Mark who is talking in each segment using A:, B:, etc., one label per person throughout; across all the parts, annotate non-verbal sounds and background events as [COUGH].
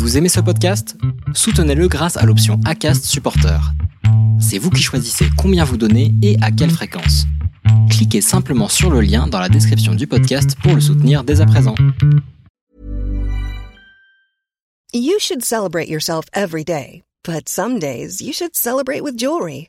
A: Vous aimez ce podcast? Soutenez-le grâce à l'option ACAST Supporter. C'est vous qui choisissez combien vous donnez et à quelle fréquence. Cliquez simplement sur le lien dans la description du podcast pour le soutenir dès à présent.
B: You should celebrate yourself every day, but some days you should celebrate with jewelry.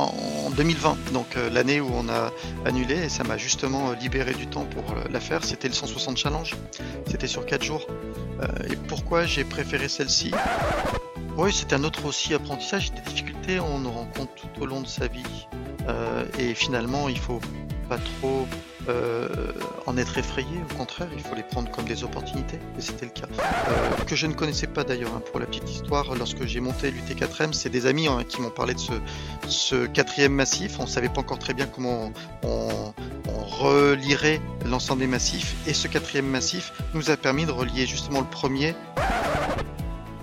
C: En 2020, donc euh, l'année où on a annulé, et ça m'a justement euh, libéré du temps pour euh, la faire, c'était le 160 Challenge. C'était sur 4 jours. Et pourquoi j'ai préféré celle-ci? Oui, c'est un autre aussi apprentissage. Des difficultés, on en rencontre tout au long de sa vie. Et finalement, il faut pas trop euh, en être effrayé. Au contraire, il faut les prendre comme des opportunités. Et c'était le cas. Euh, que je ne connaissais pas d'ailleurs. hein, pour la petite histoire, lorsque j'ai monté l'UT4M, c'est des amis hein, qui m'ont parlé de ce, ce quatrième massif. On savait pas encore très bien comment on, on relirait l'ensemble des massifs. Et ce quatrième massif nous a permis de relier justement le premier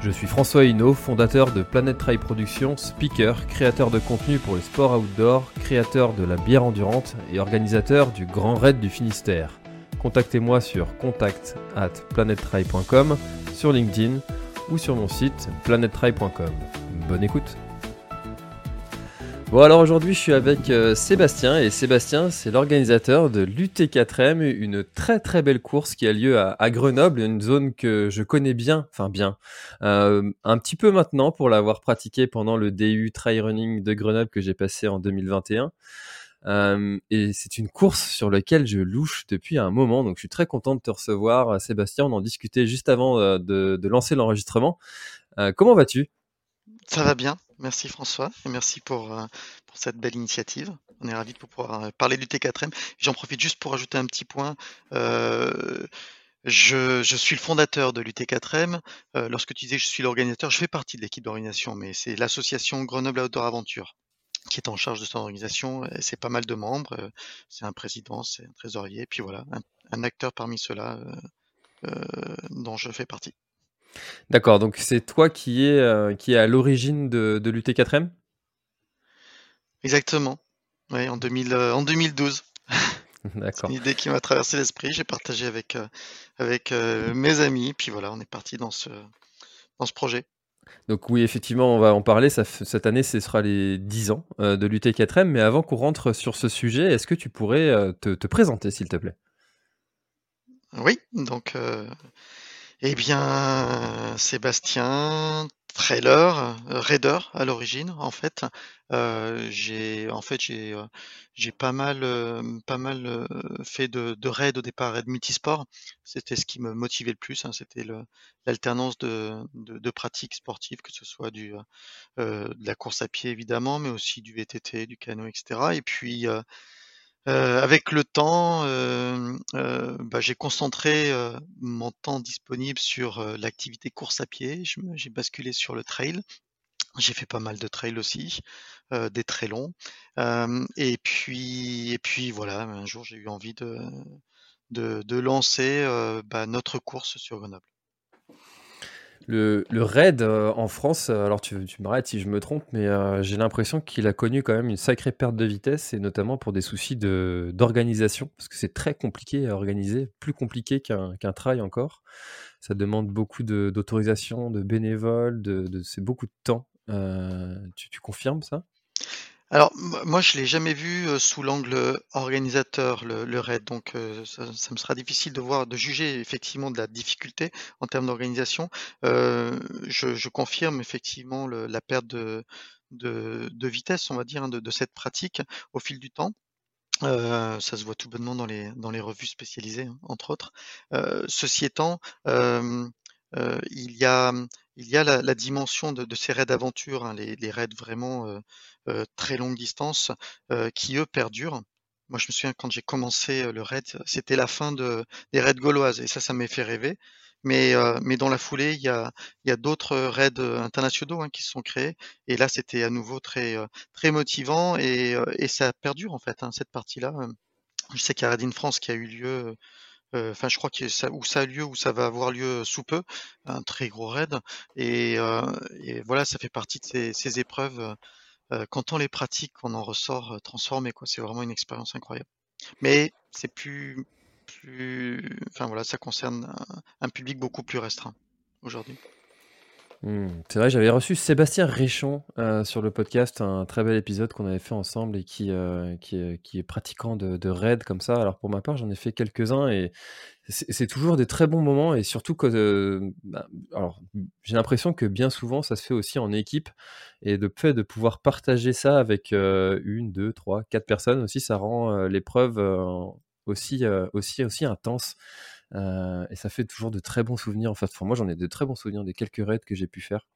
D: Je suis François Hinault, fondateur de Planet Trail Productions, speaker, créateur de contenu pour les sports outdoor, créateur de la bière endurante et organisateur du Grand Raid du Finistère. Contactez-moi sur contact at sur LinkedIn ou sur mon site planettrail.com. Bonne écoute Bon alors aujourd'hui je suis avec euh, Sébastien et Sébastien c'est l'organisateur de l'UT4M, une très très belle course qui a lieu à, Grenoble, une zone que je connais bien, enfin bien, euh, un petit peu maintenant pour l'avoir pratiqué pendant le DU Trail Running de Grenoble que j'ai passé en 2021. Euh, et c'est une course sur laquelle je louche depuis un moment, donc je suis très content de te recevoir Sébastien, on en discutait juste avant de, de lancer l'enregistrement. Comment vas-tu?
C: Ça va bien, merci François, et merci pour, euh, pour cette belle initiative. On est ravis de pouvoir euh, parler du T4M. J'en profite juste pour ajouter un petit point. Euh, je, suis le fondateur de l'UT4M. Euh, lorsque tu disais que je suis l'organisateur, je fais partie de l'équipe d'organisation, mais c'est l'association Grenoble Outdoor Aventure qui est en charge de son organisation. C'est pas mal de membres. C'est un président, c'est un trésorier, puis voilà, un, acteur parmi ceux-là dont je fais partie.
D: D'accord, donc c'est toi qui est, euh, qui est à l'origine de, de l'UT4M
C: Exactement. Oui, en, 2000, euh, en 2012. [LAUGHS] C'est
D: D'accord.
C: une idée qui m'a traversé l'esprit. J'ai partagé avec, euh, avec mes amis. Puis voilà, on est parti dans ce, dans ce projet.
D: Donc oui, effectivement, on va en parler. Ça cette année, ce sera les 10 ans de l'UT4M. Mais avant qu'on rentre sur ce sujet, est-ce que tu pourrais te, te présenter, s'il te plaît?
C: Oui, donc, euh, eh bien, Sébastien, trailer, euh, raider à l'origine, en fait. Euh, j'ai, en fait, j'ai, euh, j'ai pas mal, pas mal fait de, de raids au départ de multisport. C'était ce qui me motivait le plus. hein, c'était l'alternance de, de, pratiques sportives, que ce soit du, de la course à pied évidemment, mais aussi du VTT, du canot, etc. Et puis, euh, avec le temps, euh, euh, bah, j'ai concentré euh, mon temps disponible sur l'activité course à pied. J'ai basculé sur le trail. J'ai fait pas mal de trails aussi, des très longs. Et puis, et puis voilà, un jour j'ai eu envie de, de, lancer bah, notre course sur Grenoble.
D: Le, le raid euh, en France, euh, alors tu, tu m'arrêtes si je me trompe, mais euh, j'ai l'impression qu'il a connu quand même une sacrée perte de vitesse, et notamment pour des soucis de, d'organisation, parce que c'est très compliqué à organiser, plus compliqué qu'un, qu'un trail encore. Ça demande beaucoup d'autorisation, de bénévoles, de, c'est beaucoup de temps. Tu, tu confirmes ça?
C: Alors, moi, je l'ai jamais vu sous l'angle organisateur, le, raid, donc ça, me sera difficile de voir, de juger effectivement de la difficulté en termes d'organisation. Je, confirme effectivement la perte de, vitesse, on va dire, hein, de, cette pratique au fil du temps. ça se voit tout bonnement dans les, dans les revues spécialisées, hein, entre autres. ceci étant, il y a, il y a la, dimension de, ces raids d'aventure, hein, les, les, raids vraiment très longue distance, qui eux perdurent. Moi, je me souviens quand j'ai commencé le raid, c'était la fin de, des raids gauloises, et ça, ça m'a fait rêver. Mais, mais dans la foulée, il y a, y a d'autres raids internationaux hein, qui se sont créés, et là, c'était à nouveau très, très motivant, et, et ça perdure en fait, hein, cette partie-là. Je sais qu'il y a Raid in France qui a eu lieu enfin je crois que ça, où ça a lieu, où ça va avoir lieu sous peu, un très gros raid. Et, et voilà, ça fait partie de ces, ces épreuves quand on les pratique, on en ressort transformé. Quoi. C'est vraiment une expérience incroyable. Mais c'est plus, plus, enfin voilà, ça concerne un, public beaucoup plus restreint aujourd'hui.
D: Mmh. C'est vrai, j'avais reçu Sébastien Réchon sur le podcast, un très bel épisode qu'on avait fait ensemble et qui, qui, est, pratiquant de, de raid comme ça. Alors pour ma part, j'en ai fait quelques-uns et c'est toujours des très bons moments et surtout que bah, alors j'ai l'impression que bien souvent ça se fait aussi en équipe et de fait de pouvoir partager ça avec une, deux, trois, quatre personnes aussi, ça rend l'épreuve aussi, aussi, aussi intense. Et ça fait toujours de très bons souvenirs. En fait, moi j'en ai de très bons souvenirs des quelques raids que j'ai pu faire.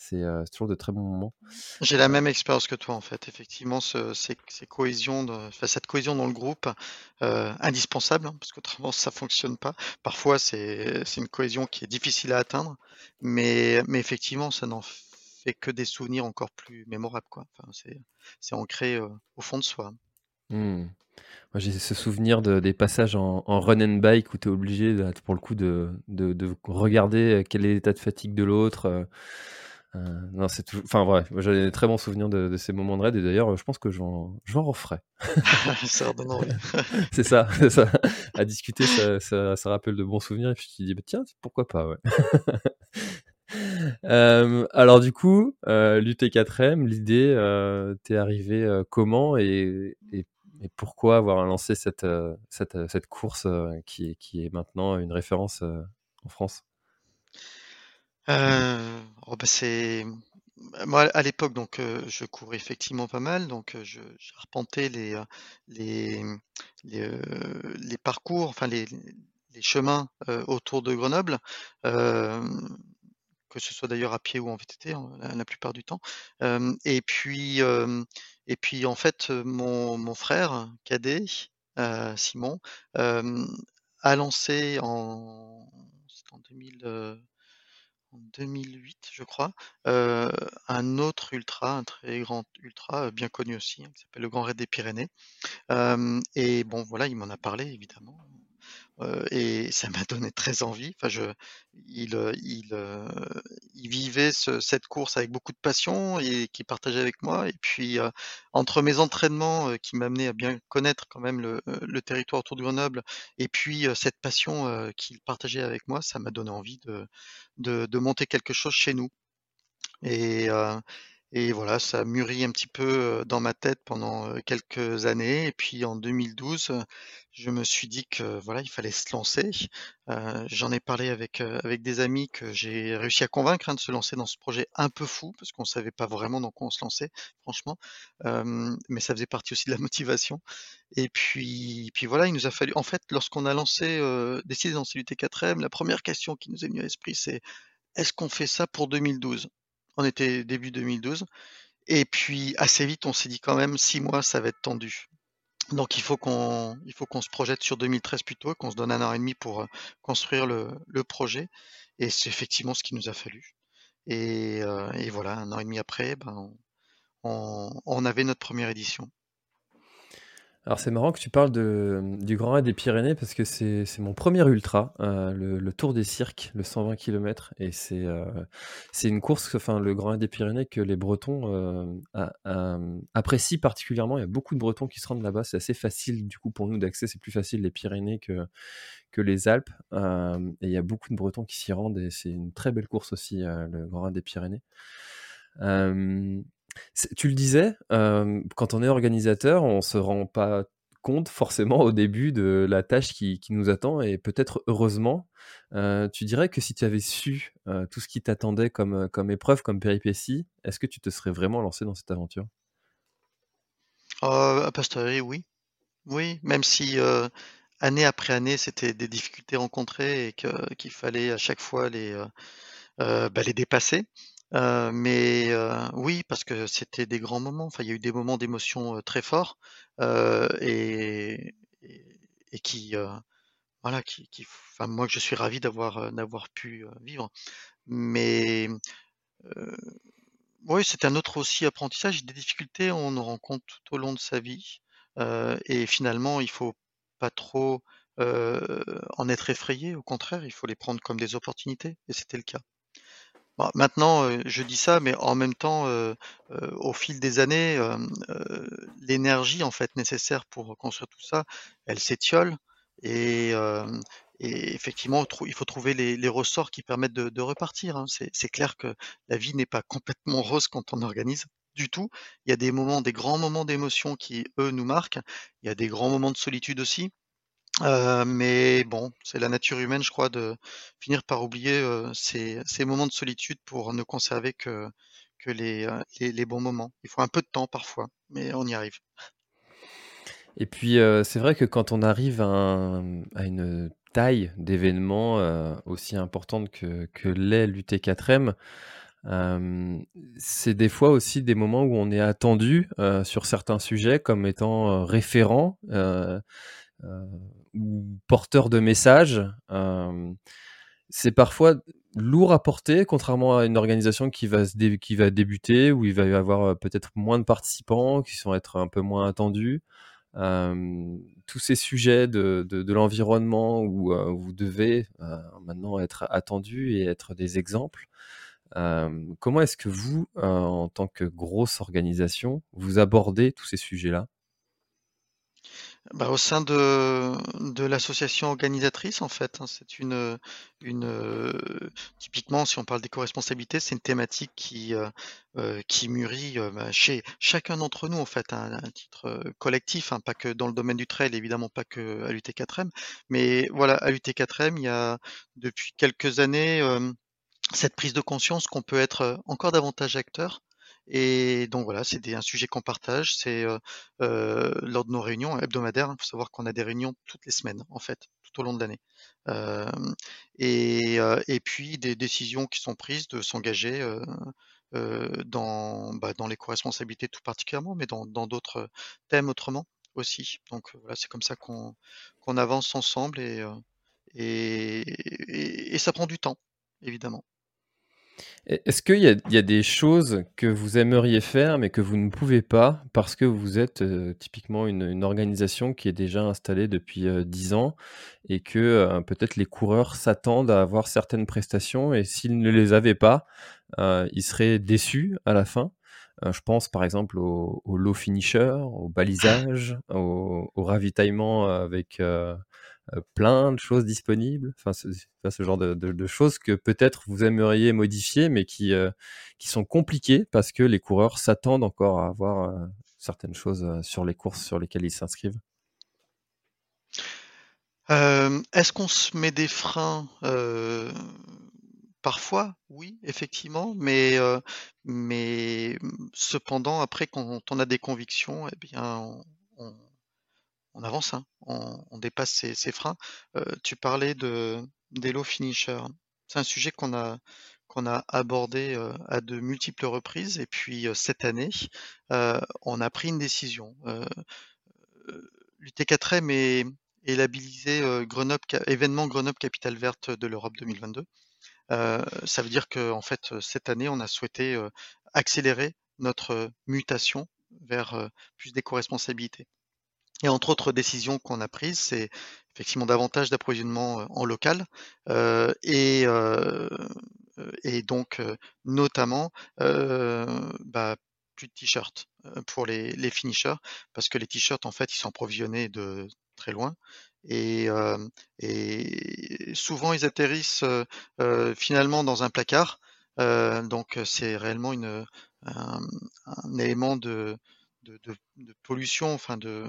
D: C'est toujours de très bons moments.
C: J'ai la même expérience que toi, en fait. Effectivement, ce, ces, cohésions cette cohésion dans le groupe, euh, indispensable, hein, parce qu'autrement, ça fonctionne pas. Parfois, c'est une cohésion qui est difficile à atteindre, mais, effectivement, ça n'en fait que des souvenirs encore plus mémorables. Enfin, c'est ancré au fond de soi.
D: Mmh. Moi, j'ai ce souvenir de, des passages en, run and bike où tu es obligé, pour le coup, de, de, de, regarder quel est l'état de fatigue de l'autre. Euh, non, c'est toujours. Enfin, bref, j'ai des très bons souvenirs de, ces moments de raid et d'ailleurs, je pense que j'en, referai. [LAUGHS] [LAUGHS] c'est ça, c'est ça. À discuter, ça, ça, rappelle de bons souvenirs et puis tu te dis, bah, tiens, pourquoi pas, ouais. [LAUGHS] Euh, alors, du coup, euh, l'UT4M, l'idée, euh, t'es arrivé comment et, et, et, pourquoi avoir lancé cette, cette, cette course qui, qui est maintenant une référence en France?
C: Euh, oh, bah, c'est moi à l'époque donc je courais effectivement pas mal donc je j'arpentais les, les, les, parcours, enfin les les chemins, autour de Grenoble, que ce soit d'ailleurs à pied ou en VTT, hein, la plupart du temps. et puis, et puis en fait, mon mon frère cadet, Simon, a lancé en en 2000, en 2008, je crois, un autre ultra, un très grand ultra, bien connu aussi, hein, qui s'appelle le Grand Raid des Pyrénées. et bon, voilà, il m'en a parlé évidemment et ça m'a donné très envie. Enfin, je, il, il, il vivait cette course avec beaucoup de passion et qui partageait avec moi. Et puis, entre mes entraînements qui m'amenaient à bien connaître quand même le, territoire autour de Grenoble, et puis cette passion qu'il partageait avec moi, ça m'a donné envie de, de, de, monter quelque chose chez nous. Et, et voilà, ça mûrit un petit peu dans ma tête pendant quelques années. Et puis en 2012, je me suis dit que voilà, il fallait se lancer. J'en ai parlé avec, avec des amis que j'ai réussi à convaincre hein, de se lancer dans ce projet un peu fou, parce qu'on ne savait pas vraiment dans quoi on se lançait, franchement. mais ça faisait partie aussi de la [LAUGHS] motivation. Et puis, puis voilà, il nous a fallu. En fait, lorsqu'on a lancé, décidé de lancer l'UT4M, la première question qui nous est venue à l'esprit, c'est est-ce qu'on fait ça pour 2012 on était début 2012. Et puis assez vite, on s'est dit quand même six mois, ça va être tendu. Donc il faut qu'on se projette sur 2013 plutôt, qu'on se donne un an et demi pour euh, construire le, projet. Et c'est effectivement ce qu'il nous a fallu. Et, euh, voilà, un an et demi après, ben, on avait notre première édition.
D: Alors c'est marrant que tu parles du Grand Raid des Pyrénées parce que c'est mon premier ultra, euh, le, Tour des Cirques, le 120 km. Et c'est euh, c'est une course, enfin le Grand Raid des Pyrénées que les Bretons euh, apprécient particulièrement. Il y a beaucoup de Bretons qui se rendent là-bas. C'est assez facile du coup pour nous d'accès. C'est plus facile les Pyrénées que, que les Alpes. et il y a beaucoup de Bretons qui s'y rendent et c'est une très belle course aussi, le Grand Raid des Pyrénées. Tu le disais, quand on est organisateur, on se rend pas compte forcément au début de la tâche qui, nous attend et peut-être heureusement. tu dirais que si tu avais su tout ce qui t'attendait comme, épreuve, comme péripétie, est-ce que tu te serais vraiment lancé dans cette aventure?
C: A posteriori, oui. Oui, même si année après année, c'était des difficultés rencontrées et qu'il fallait à chaque fois les, bah, les dépasser. Mais oui, parce que c'était des grands moments. Enfin, il y a eu des moments d'émotion très forts et, et, qui, voilà, qui, enfin, moi, je suis ravi d'avoir d'avoir pu vivre. Mais oui, c'est un autre aussi apprentissage. Des difficultés, on en rencontre tout au long de sa vie. et finalement, il faut pas trop en être effrayé. Au contraire, il faut les prendre comme des opportunités. Et c'était le cas. Bah, maintenant, je dis ça, mais en même temps, au fil des années, l'énergie en fait nécessaire pour construire tout ça, elle s'étiole et, et effectivement, il faut trouver les, ressorts qui permettent de, repartir. Hein. C'est clair que la vie n'est pas complètement rose quand on organise du tout. Il y a des moments, des grands moments d'émotion qui, eux, nous marquent. Il y a des grands moments de solitude aussi. Euh, mais bon, c'est la nature humaine, je crois, de finir par oublier euh, ces, moments de solitude pour ne conserver que, euh, les, bons moments. Il faut un peu de temps parfois, mais on y arrive.
D: Et puis, c'est vrai que quand on arrive à, à une taille d'événement aussi importante que, que l'est l'UT4M, c'est des fois aussi des moments où on est attendu sur certains sujets comme étant référent ou porteur de messages. c'est parfois lourd à porter, contrairement à une organisation qui va, qui va débuter, où il va y avoir peut-être moins de participants, qui sont être un peu moins attendus. tous ces sujets de, de, l'environnement où vous devez maintenant être attendu et être des exemples. comment est-ce que vous, en tant que grosse organisation, vous abordez tous ces sujets-là?
C: Bah, au sein de l'association organisatrice, en fait, hein, c'est une, une, typiquement, si on parle d'éco-responsabilité, c'est une thématique qui, qui mûrit, bah, chez chacun d'entre nous, en fait, à un titre, collectif, hein, pas que dans le domaine du trail, évidemment pas que à l'UT4M. Mais voilà, à l'UT4M, il y a depuis quelques années, cette prise de conscience qu'on peut être, encore davantage acteur et donc voilà, c'est un sujet qu'on partage. C'est lors de nos réunions hebdomadaires. Il faut savoir qu'on a des réunions toutes les semaines, en fait, tout au long de l'année. et, et, puis des décisions qui sont prises de s'engager dans, bah, dans l'éco-responsabilité tout particulièrement, mais dans d'autres thèmes autrement aussi. Donc voilà, c'est comme ça qu'on avance ensemble et ça prend du temps, évidemment.
D: Est-ce qu'il y, a des choses que vous aimeriez faire mais que vous ne pouvez pas parce que vous êtes euh, typiquement une, organisation qui est déjà installée depuis 10 euh, ans et que euh, peut-être les coureurs s'attendent à avoir certaines prestations et s'ils ne les avaient pas, ils seraient déçus à la fin? Je pense par exemple au, low finisher, au balisage, au, ravitaillement avec euh, plein de choses disponibles Enfin, ce, genre de, choses que peut-être vous aimeriez modifier, mais qui, euh, qui sont compliquées parce que les coureurs s'attendent encore à avoir euh, certaines choses sur les courses sur lesquelles ils s'inscrivent.
C: Est-ce qu'on se met des freins Parfois, oui, effectivement, mais, mais cependant, après, quand on a des convictions, eh bien, on avance, hein, on, dépasse ces, freins. Euh, tu parlais de low finishers. C'est un sujet qu'on a, abordé euh, à de multiples reprises. Et puis euh, cette année, on a pris une décision. L'UT4M est, labellisé événement Grenoble Capitale Verte de l'Europe 2022. ça veut dire que fait cette année, on a souhaité accélérer notre mutation vers plus d'éco-responsabilité. Et entre autres décisions qu'on a prises, c'est effectivement davantage d'approvisionnement en local et, et donc notamment bah, plus de t-shirts pour les, les, finishers parce que les t-shirts en fait ils sont approvisionnés de très loin. Et, et souvent ils atterrissent finalement dans un placard. Donc c'est réellement une, un, un élément de, de, pollution, enfin de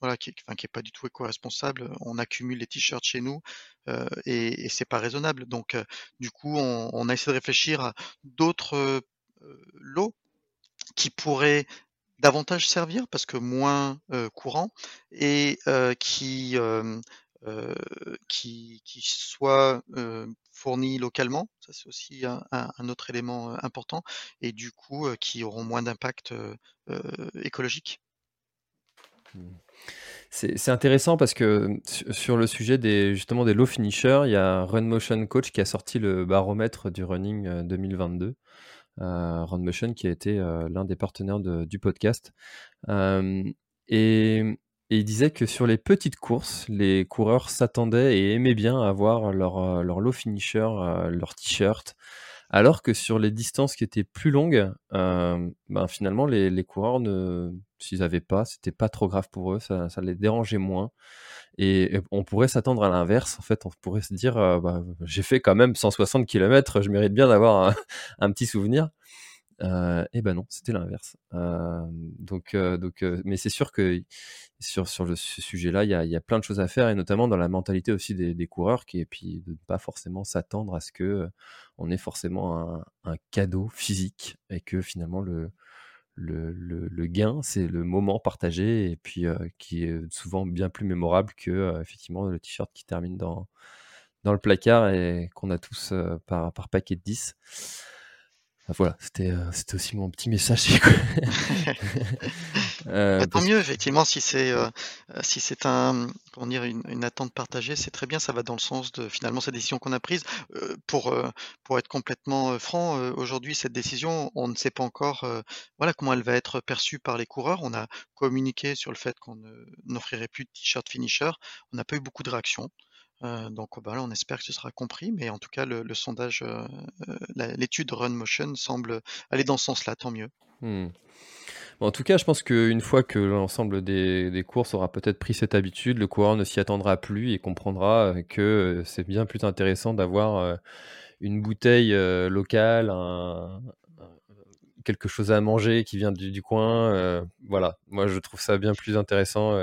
C: voilà, qui, enfin, qui est pas du tout éco-responsable. On accumule les t-shirts chez nous euh, et, et c'est pas raisonnable. Donc, euh, du coup, on, a essayé de réfléchir à d'autres euh, lots qui pourraient davantage servir parce que moins courant et qui euh, qui, qui soit euh, fournis localement, ça c'est aussi un, autre élément euh, important, et du coup qui auront moins d'impact écologique.
D: Mmh. C'est intéressant parce que sur le sujet des justement des low finishers, il y a Run Motion Coach qui a sorti le baromètre du running 2022. Euh, Run Motion qui a été l'un des partenaires du podcast. Euh, et et il disait que sur les petites courses, les coureurs s'attendaient et aimaient bien avoir leur, euh, leur low finisher, euh, leur t-shirt, alors que sur les distances qui étaient plus longues, euh, ben finalement, les, les coureurs, ne, s'ils n'avaient pas, c'était pas trop grave pour eux, ça, ça les dérangeait moins. Et, on pourrait s'attendre à l'inverse. En fait, on pourrait se dire, bah, j'ai fait quand même 160 km, je mérite bien d'avoir un, [LAUGHS] un, petit souvenir. Euh, et ben non, c'était l'inverse. Euh, donc, euh, donc, mais c'est sûr que sur, sur le, ce sujet-là, il y a, plein de choses à faire, et notamment dans la mentalité aussi des, coureurs, qui, et puis de ne pas forcément s'attendre à ce que on ait forcément un, cadeau physique, et que finalement le, le, le, le gain, c'est le moment partagé, et puis qui est souvent bien plus mémorable que effectivement le t-shirt qui termine dans, dans le placard et qu'on a tous par, par paquet de 10. Ah, voilà, c'était euh, c'était aussi mon petit message. [LAUGHS] [LAUGHS]
C: euh, bah, tant mieux, effectivement, si c'est euh, si c'est un comment dire une, une attente partagée, c'est très bien. Ça va dans le sens de finalement cette décision qu'on a prise. Euh, pour pour être complètement franc, aujourd'hui cette décision, on ne sait pas encore voilà comment elle va être perçue par les coureurs. On a communiqué sur le fait qu'on n'offrirait plus de t-shirt finisher. On n'a pas eu beaucoup de réactions. Euh, donc bah, là, on espère que ce sera compris, mais en tout cas, le, sondage, euh, euh l'étude Run Motion semble aller dans ce sens-là, tant mieux.
D: Bon, en tout cas, je pense qu'une fois que l'ensemble des, courses aura peut-être pris cette habitude, le coureur ne s'y attendra plus et comprendra que c'est bien plus intéressant d'avoir une bouteille locale, quelque chose à manger qui vient du coin. voilà, moi je trouve ça bien plus intéressant.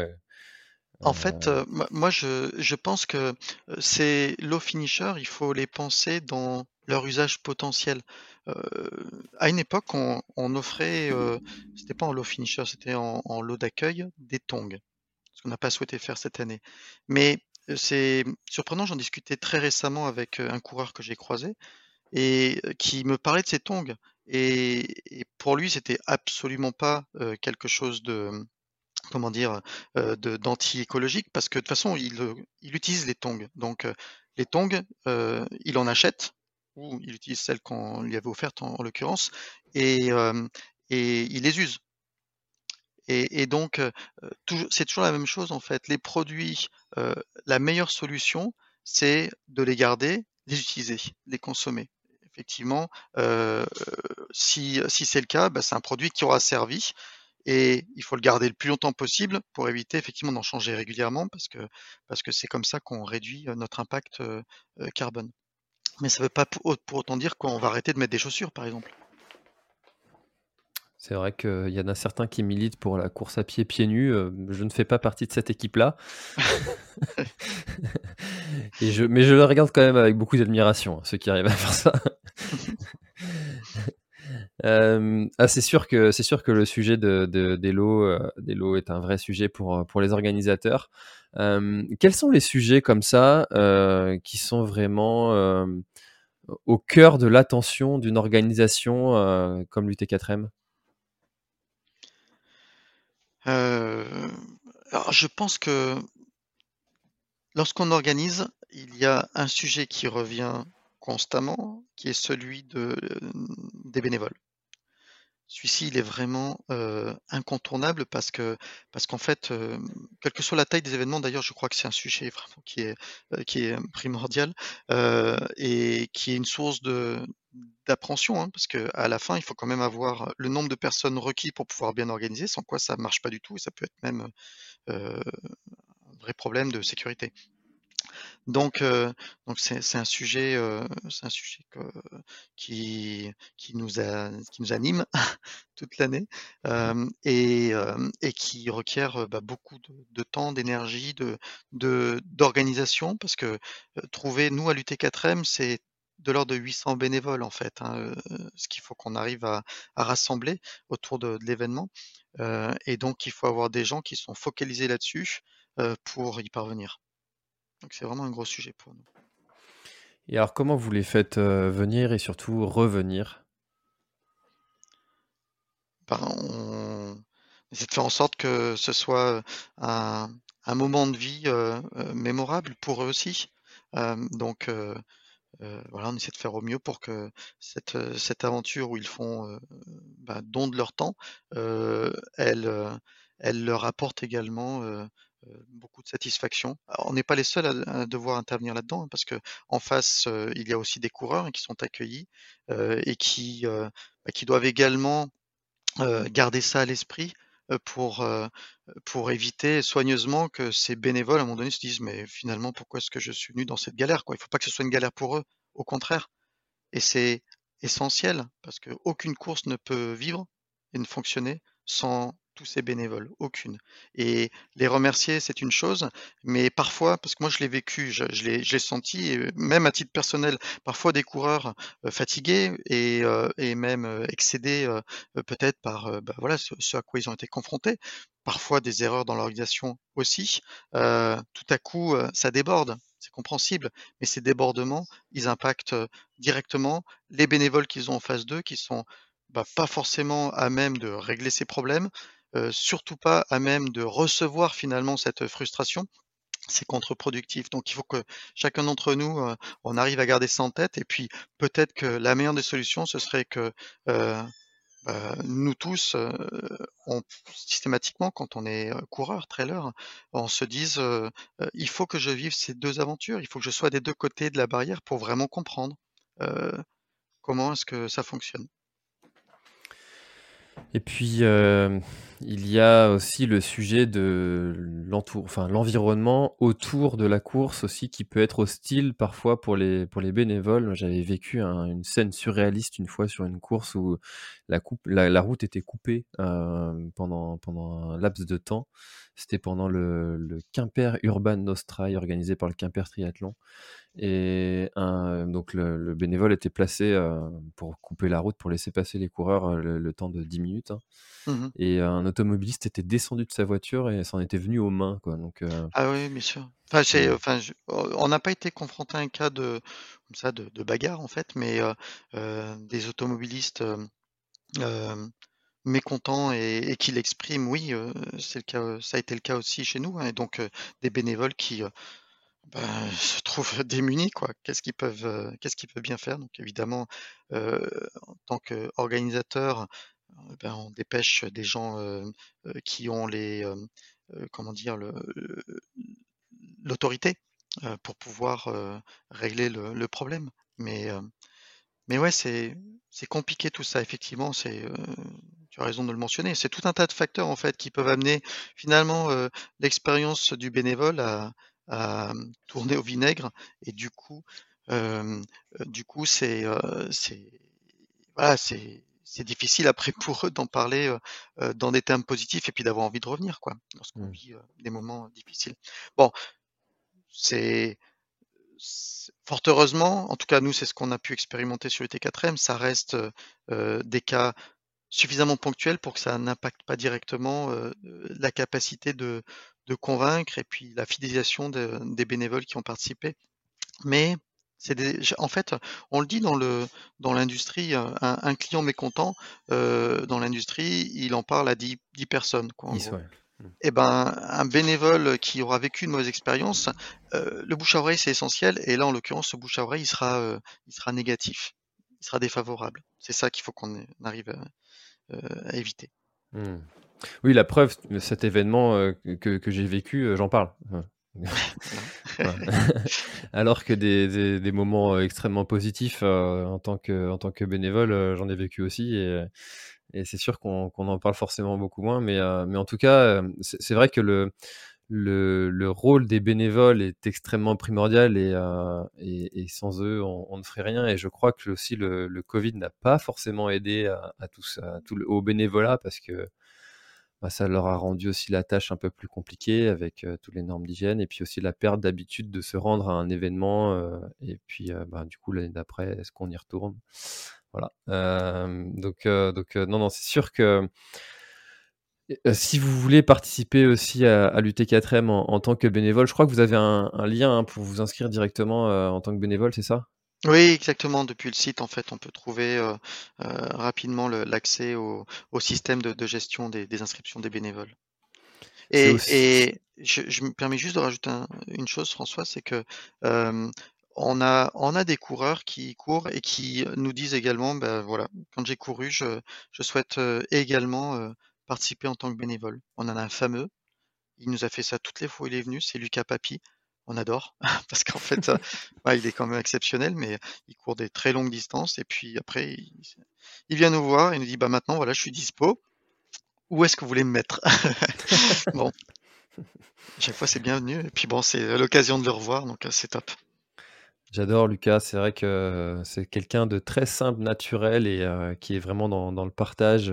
C: En fait, euh, moi je je pense que, ces low finishers, il faut les penser dans leur usage potentiel. À une époque, on on offrait, c'était pas en low finisher, c'était en en lot d'accueil, des tongs. Ce qu'on n'a pas souhaité faire cette année. Mais, c'est surprenant, j'en discutais très récemment avec, un coureur que j'ai croisé et qui me parlait de ces tongs et et pour lui, c'était absolument pas, quelque chose de comment dire, euh, d'anti-écologique parce que de toute façon, il, euh, il utilise les tongs. Donc, euh, les tongs, euh, il en achète ou il utilise celles qu'on lui avait offertes en, l'occurrence et, il les use. Et, donc, c'est toujours la même chose en fait. Les produits, la meilleure solution, c'est de les garder, les utiliser, les consommer. Effectivement, si, si c'est le cas, bah, c'est un produit qui aura servi et il faut le garder le plus longtemps possible pour éviter effectivement d'en changer régulièrement parce que parce que c'est comme ça qu'on réduit notre impact carbone. Mais ça ne veut pas pour, autant dire qu'on va arrêter de mettre des chaussures, par exemple.
D: C'est vrai qu'il y en a certains qui militent pour la course à pied pieds nus. Je ne fais pas partie de cette équipe-là. [LAUGHS] Et je, mais je le regarde quand même avec beaucoup d'admiration, hein, ceux qui arrivent à faire ça. [LAUGHS] Euh, ah, c'est sûr que c'est sûr que le sujet de, de des lots, euh, des lots est un vrai sujet pour pour les organisateurs. Euh, quels sont les sujets comme ça euh, qui sont vraiment euh, au cœur de l'attention d'une organisation euh, comme l'UT4M
C: alors je pense que lorsqu'on organise, il y a un sujet qui revient constamment, qui est celui de, des bénévoles. Celui-ci, il est vraiment incontournable parce que parce qu'en fait, quelle que soit la taille des événements, d'ailleurs, je crois que c'est un sujet vraiment qui est qui est primordial et qui est une source de d'appréhension, hein, parce que à la fin, il faut quand même avoir le nombre de personnes requis pour pouvoir bien organiser, sans quoi ça marche pas du tout et ça peut être même un vrai problème de sécurité. Donc, euh, donc c'est, un sujet, euh, c'est un sujet que, qui, qui nous a, qui nous anime [LAUGHS] toute l'année euh, et, euh, et qui requiert bah, beaucoup de, de temps, d'énergie, de, de, d'organisation, parce que trouver nous à l'UT4M, c'est de l'ordre de 800 bénévoles en fait, hein, ce qu'il faut qu'on arrive à, à rassembler autour de, de l'événement. Et donc, il faut avoir des gens qui sont focalisés là-dessus pour y parvenir. Donc c'est vraiment un gros sujet pour nous.
D: Et alors, comment vous les faites euh, venir et surtout revenir?
C: Ben, on essaie de faire en sorte que ce soit un, un moment de vie euh, euh, mémorable pour eux aussi. Euh, donc euh, euh, voilà, on essaie de faire au mieux pour que cette, euh, cette aventure où ils font euh, ben, don de leur temps, euh, elle, euh, elle leur apporte également euh, euh, beaucoup de satisfaction. On n'est pas les seuls à, devoir intervenir là-dedans, hein, parce que en face, euh, il y a aussi des coureurs hein, qui sont accueillis euh, et qui, euh, bah, qui doivent également euh, garder ça à l'esprit euh, pour, euh, pour éviter soigneusement que ces bénévoles, à un moment donné, se disent mais finalement, pourquoi est-ce que je suis venu dans cette galère quoi? Il ne faut pas que ce soit une galère pour eux, au contraire. Et c'est essentiel parce qu'aucune course ne peut vivre et ne fonctionner sans tous ces bénévoles, aucune. Et les remercier, c'est une chose, mais parfois, parce que moi je l'ai vécu, je, l'ai senti, même à titre personnel, parfois des coureurs euh, fatigués et, euh, même euh, excédés peut-être par bah, voilà, ce, à quoi ils ont été confrontés, parfois des erreurs dans l'organisation aussi, tout à coup ça déborde, c'est compréhensible, mais ces débordements, ils impactent directement les bénévoles qu'ils ont en face d'eux, qui sont bah, pas forcément à même de régler ces problèmes, surtout pas à même de recevoir finalement cette frustration. C'est contre-productif. Donc il faut que chacun d'entre nous, euh, on arrive à garder ça en tête. Et puis peut-être que la meilleure des solutions, ce serait que euh, bah, nous tous, euh, systématiquement, quand on est euh, coureur, trailer, on se dise, euh, euh, il faut que je vive ces deux aventures, il faut que je sois des deux côtés de la barrière pour vraiment comprendre euh, comment est-ce que ça fonctionne.
D: Et puis, euh, il y a aussi le sujet de enfin, l'environnement autour de la course aussi qui peut être hostile parfois pour les, pour les bénévoles. J'avais vécu un- une scène surréaliste une fois sur une course où la, coupe, la, la route était coupée euh, pendant, pendant un laps de temps. C'était pendant le, le Quimper Urban Nostrail organisé par le Quimper Triathlon. Et un, donc le, le bénévole était placé euh, pour couper la route, pour laisser passer les coureurs euh, le, le temps de 10 minutes. hein.
C: Mhm.
D: Et un automobiliste était descendu de sa voiture et s'en était venu aux mains. Quoi. Donc, euh,
C: Ah oui, bien sûr. Enfin, je- on n'a pas été confronté à un cas de, comme ça, de, de bagarre en fait, mais euh, euh, des automobilistes mécontents et, et qui l'expriment, oui, c'est le cas, ça a été le cas aussi chez nous, hein, et donc des bénévoles qui ben, se trouvent [LAUGHS] démunis, quoi. Qu'est-ce qu'ils peuvent, euh, qu'est-ce qu'ils peuvent bien faire? Donc évidemment, euh, en tant qu'organisateur, ben, on dépêche des gens euh, euh, qui ont les, euh, comment dire, l'autorité pour pouvoir régler le, problème. Mais, mais ouais, c'est, compliqué tout ça, effectivement. C'est, tu as raison de le mentionner. C'est tout un tas de facteurs en fait qui peuvent amener finalement l'expérience du bénévole à, tourner au vinaigre. Et du coup, du coup, c'est, voilà, c'est, c'est difficile après pour eux d'en parler euh, dans des termes positifs et puis d'avoir envie de revenir, quoi, lorsqu'on
D: Mm.
C: vit euh, des moments difficiles. Bon, c'est fort heureusement, en tout cas nous, c'est ce qu'on a pu expérimenter sur le T4M, ça reste euh, des cas suffisamment ponctuels pour que ça n'impacte pas directement la capacité de, de convaincre et puis la fidélisation de- des bénévoles qui ont participé. Mais des, en fait, on le dit dans le dans l'industrie, euh, un, un client mécontent euh, dans l'industrie, il en parle à 10, 10 personnes, quoi,
D: ouais. Mm.
C: Eh ben, un bénévole qui aura vécu une mauvaise expérience, euh, le bouche à oreille c'est essentiel. Et là, en l'occurrence, ce bouche à oreille, il sera, euh, il sera négatif, il sera défavorable. C'est ça qu'il faut qu'on arrive à, à éviter.
D: Mm. Oui, la preuve, cet événement que, que j'ai vécu, j'en parle. [LAUGHS] Alors que des, moments euh, extrêmement positifs euh, en, tant que, en bénévole, euh, j'en ai vécu aussi. Et, c'est sûr qu'on en parle forcément beaucoup moins. Mais, en tout cas, c'est vrai que le, le, rôle des bénévoles est extrêmement primordial et, sans eux, on, ne ferait rien. Et je crois que aussi le, Covid n'a pas forcément aidé à, tout au bénévolat parce que bah, ça leur a rendu aussi la tâche un peu plus compliquée avec toutes les normes d'hygiène et puis aussi la perte d'habitude de se rendre à un événement. et puis, bah, du coup, l'année d'après, est-ce qu'on y retourne? Voilà. donc, donc non, non, c'est sûr que si vous voulez participer aussi à, l'UT4M en, tant que bénévole, je crois que vous avez un, lien hein, pour vous inscrire directement en tant que bénévole, c'est ça?
C: Oui, exactement. Depuis le site, en fait, on peut trouver euh, euh, rapidement l'accès au, système de, gestion des, inscriptions des bénévoles. Et, je, me permets juste de rajouter une chose, François, c'est que euh, on a, on a des coureurs qui courent et qui nous disent également, ben voilà, quand j'ai couru, je, je souhaite également participer en tant que bénévole. On en a un fameux, il nous a fait ça toutes les fois où il est venu, c'est Lucas Papi on adore [LAUGHS] parce qu'en fait, euh, il est quand même exceptionnel, mais il court des très longues distances et puis après, il, vient nous voir et nous dit bah maintenant voilà, je suis dispo. Où est-ce que vous voulez me mettre? [LAUGHS] Bon, chaque fois c'est bienvenu et puis bon, c'est l'occasion de le revoir, donc euh, c'est top.
D: J'adore Lucas, c'est vrai que c'est quelqu'un de très simple, naturel et euh, qui est vraiment dans, le partage.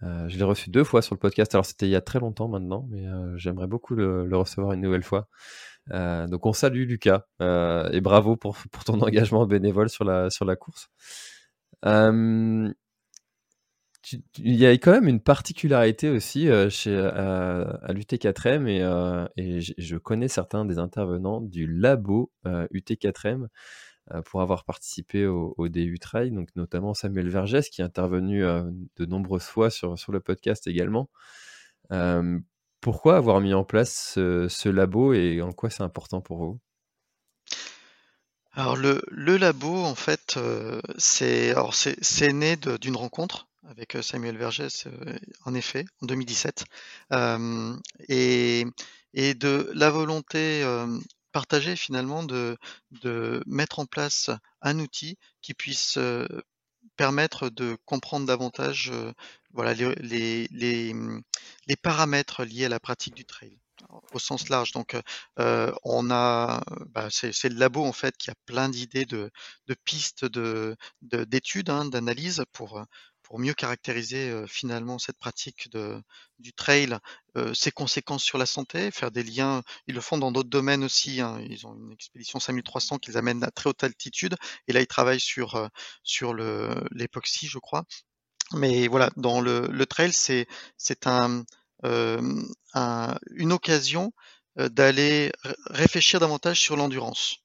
D: je l'ai reçu deux fois sur le podcast. Alors c'était il y a très longtemps maintenant, mais j'aimerais beaucoup le, recevoir une nouvelle fois. Euh, donc on salue Lucas euh, et bravo pour, [LAUGHS] ton engagement bénévole sur la, course. Euh, il y a quand même une particularité aussi chez, à l'UT4M et, je connais certains des intervenants du labo UT4M pour avoir participé au, DU Trail, donc notamment Samuel Vergès qui est intervenu de nombreuses fois sur le podcast également. Pourquoi avoir mis en place ce, labo et en quoi c'est important pour vous?
C: Alors le, labo, en fait, euh, c'est né d'une rencontre avec euh, Samuel Vergès, euh, en effet, en 2017, et, de la volonté partagée finalement de, de mettre en place un outil qui puisse permettre de comprendre davantage voilà, les, les, mmh, les, paramètres liés à la pratique du trail au sens large. Donc, on a, bah, c'est le labo en fait qui a plein d'idées de, de, pistes de d'études, hein, d'analyses pour pour mieux caractériser finalement cette pratique de, du trail, ses conséquences sur la santé, faire des liens. Ils le font dans d'autres domaines aussi. Hein. Ils ont une expédition 5300 qu'ils amènent à très haute altitude. Et là, ils travaillent sur, sur l'époxy, je crois. Mais voilà, dans le, trail, c'est un, une occasion d'aller réfléchir davantage sur l'endurance.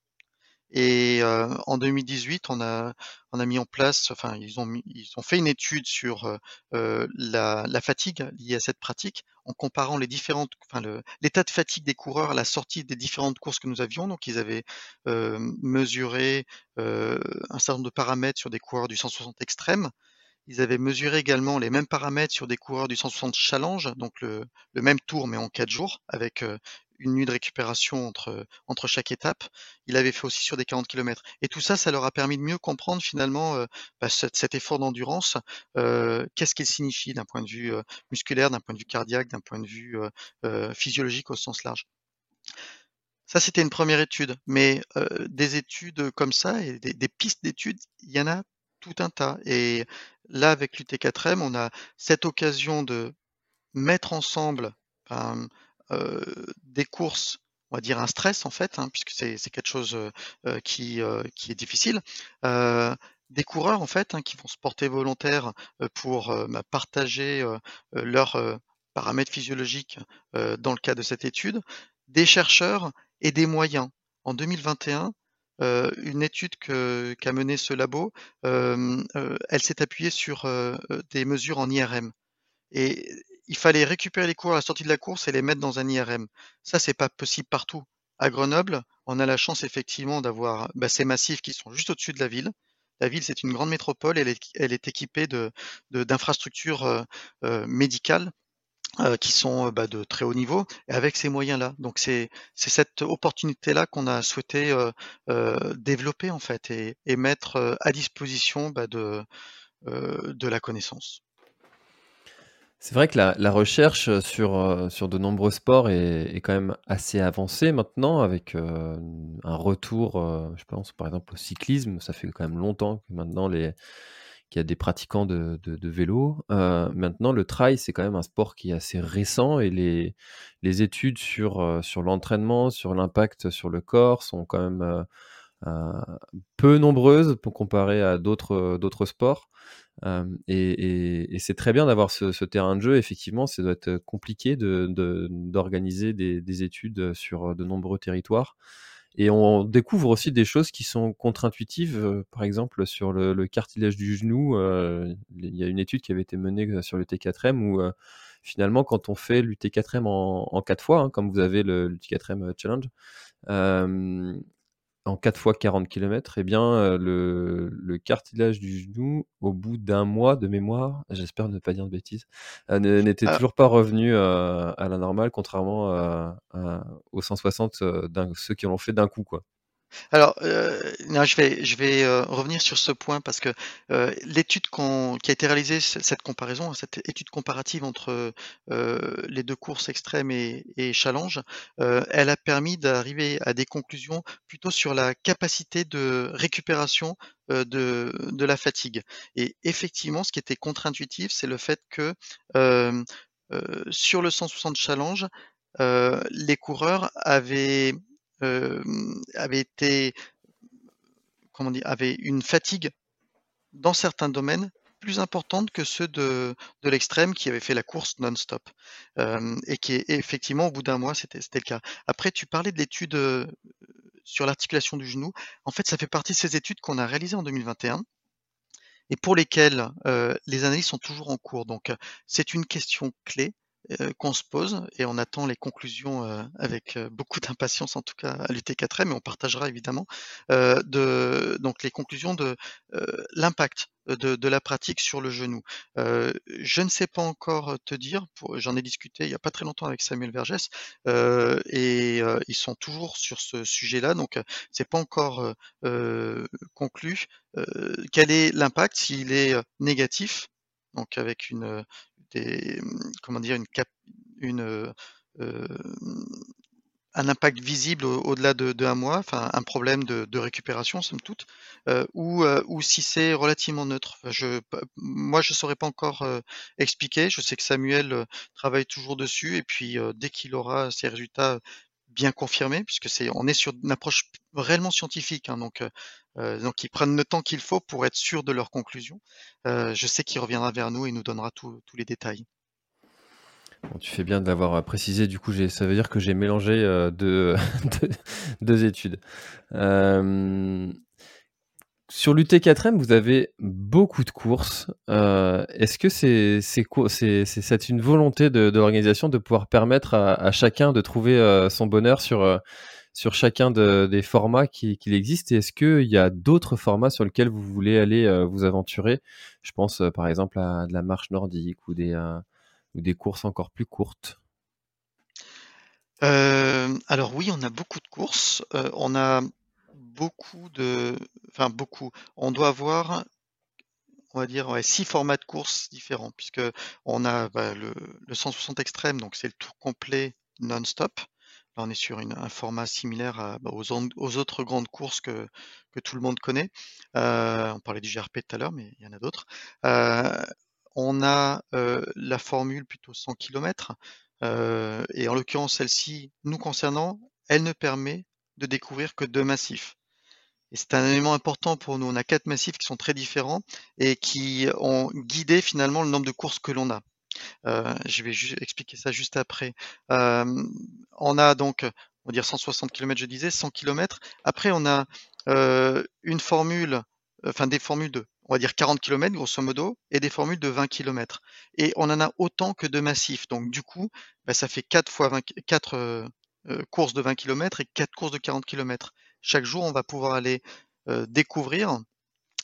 C: Et en 2018, on a, mis en place, enfin, ils ont, fait une étude sur la, la, fatigue liée à cette pratique en comparant les différentes, enfin, l'état de fatigue des coureurs à la sortie des différentes courses que nous avions. Donc, ils avaient mesuré un certain nombre de paramètres sur des coureurs du 160 extrême. Ils avaient mesuré également les mêmes paramètres sur des coureurs du 160 challenge, donc le, même tour mais en quatre jours, avec une nuit de récupération entre, entre chaque étape. Il avait fait aussi sur des 40 km. Et tout ça, ça leur a permis de mieux comprendre finalement euh, bah, cet, effort d'endurance, euh, qu'est-ce qu'il signifie d'un point de vue euh, musculaire, d'un point de vue cardiaque, d'un point de vue physiologique au sens large? Ça, c'était une première étude, mais des études comme ça et des, pistes d'études, il y en a tout un tas. Et là, avec l'UT4M, on a cette occasion de mettre ensemble des courses, on va dire un stress en fait, hein, puisque c'est quelque chose qui, est difficile. des coureurs en fait hein, qui vont se porter volontaires pour bah, partager leurs paramètres physiologiques dans le cadre de cette étude, des chercheurs et des moyens. En 2021, une étude qu'a menée ce labo, elle s'est appuyée sur des mesures en IRM. Et il fallait récupérer les coureurs à la sortie de la course et les mettre dans un IRM. Ça, c'est pas possible partout. À Grenoble, on a la chance effectivement d'avoir bah, ces massifs qui sont juste au-dessus de la ville. La ville, c'est une grande métropole, elle est, elle est équipée de, d'infrastructures euh, euh, médicales euh, qui sont bah, de très haut niveau, et avec ces moyens-là. Donc c'est, cette opportunité-là qu'on a souhaité développer en fait et, et mettre à disposition bah, de, de la connaissance.
D: C'est vrai que la, recherche sur, euh, sur de nombreux sports est, quand même assez avancée maintenant, avec euh, un retour, euh, je pense par exemple au cyclisme. Ça fait quand même longtemps que maintenant les, qu'il y a des pratiquants de, vélo. maintenant, le trail, c'est quand même un sport qui est assez récent et les, études sur, sur l'entraînement, sur l'impact sur le corps sont quand même peu nombreuses pour comparer à d'autres sports et, c'est très bien d'avoir ce, terrain de jeu. Effectivement, ça doit être compliqué d'organiser de, des, études sur de nombreux territoires. Et on découvre aussi des choses qui sont contre-intuitives. par exemple, sur le, cartilage du genou, il y a une étude qui avait été menée sur le T4M où finalement, quand on fait l'UT4M en, en 4 fois, hein, comme vous avez le, l'UT4M Challenge, en 4 fois 40 km, eh bien, euh, le, cartilage du genou, au bout d'un mois de mémoire, j'espère ne pas dire de bêtises, euh, [LAUGHS] n'était ah. toujours pas revenu euh, à la normale, contrairement aux 160 ceux qui l'ont fait d'un coup. Quoi.
C: Alors, euh, je vais, euh, revenir sur ce point parce que euh, l'étude qui a été réalisée, cette comparaison, cette étude comparative entre les deux courses extrêmes et, challenge, elle a permis d'arriver à des conclusions plutôt sur la capacité de récupération de la fatigue. Et effectivement, ce qui était contre-intuitif, c'est le fait que sur le 160 challenge, les coureurs avaient avait été, comment dire, avait une fatigue dans certains domaines plus importante que ceux de, de l'extrême qui avait fait la course non-stop et qui est effectivement au bout d'un mois c'était le cas. Après tu parlais de l'étude sur l'articulation du genou. En fait ça fait partie de ces études qu'on a réalisées en 2021 et pour lesquelles les analyses sont toujours en cours. Donc c'est une question clé qu'on se pose et on attend les conclusions euh, avec euh, beaucoup [LAUGHS] d'impatience, en tout cas à l'UT4M, mais on partagera évidemment de, donc les conclusions de l'impact de, la pratique sur le genou. je ne sais pas encore te dire, j'en ai discuté il n'y a pas très longtemps avec Samuel Vergès, et ils sont toujours sur ce sujet-là, donc c'est pas encore conclu. quel est l'impact s'il est négatif donc avec une des, comment dire, une, une euh, un impact visible au-delà de, de, un mois, enfin un problème de, récupération somme toute, euh, ou, euh, ou si c'est relativement neutre. Moi, je ne saurais pas encore euh, expliquer. Je sais que Samuel euh, travaille toujours dessus, et puis dès qu'il aura ses résultats bien confirmés, puisque c'est, on est sur une approche réellement scientifique, hein, donc euh, donc ils prennent le temps qu'il faut pour être sûrs de leurs conclusions. Euh, je sais qu'il reviendra vers nous et nous donnera tous les détails.
D: tu fais bien de l'avoir précisé, du coup ça veut dire que j'ai mélangé euh, deux, [LAUGHS] deux, études. Sur l'UT4M, vous avez beaucoup de courses. Est-ce que c'est une volonté de, l'organisation de pouvoir permettre à, à, chacun de trouver son bonheur sur sur chacun des formats qui existe? Et est-ce qu'il y a d'autres formats sur lesquels vous voulez aller euh, vous aventurer? Je pense euh, par exemple à de la marche nordique ou des, euh, ou des courses encore plus courtes.
C: alors oui, on a beaucoup de courses. on a beaucoup. On doit avoir, on va dire, six formats de courses différents, puisque on a bah, le, le, 160 extrême, donc c'est le tour complet non-stop on est sur un format similaire bah, aux, autres grandes courses que, tout le monde connaît. Euh, on parlait du GRP tout à l'heure, mais il y en a d'autres. Euh, on a euh, la formule plutôt 100 km, et en l'occurrence celle-ci, nous concernant, elle ne permet de découvrir que deux massifs. Et c'est un élément important pour nous. On a quatre massifs qui sont très différents et qui ont guidé finalement le nombre de courses que l'on a. Euh, je vais expliquer ça juste après. Euh, on a donc, on va dire 160 km, je disais, 100 km. Après, on a euh, une formule, enfin des formules de, on va dire 40 km grosso modo, et des formules de 20 km. Et on en a autant que de massifs. Donc du coup, bah, ça fait 4 fois 20, 4 courses de 20 km et 4 courses de 40 km. Chaque jour, on va pouvoir aller découvrir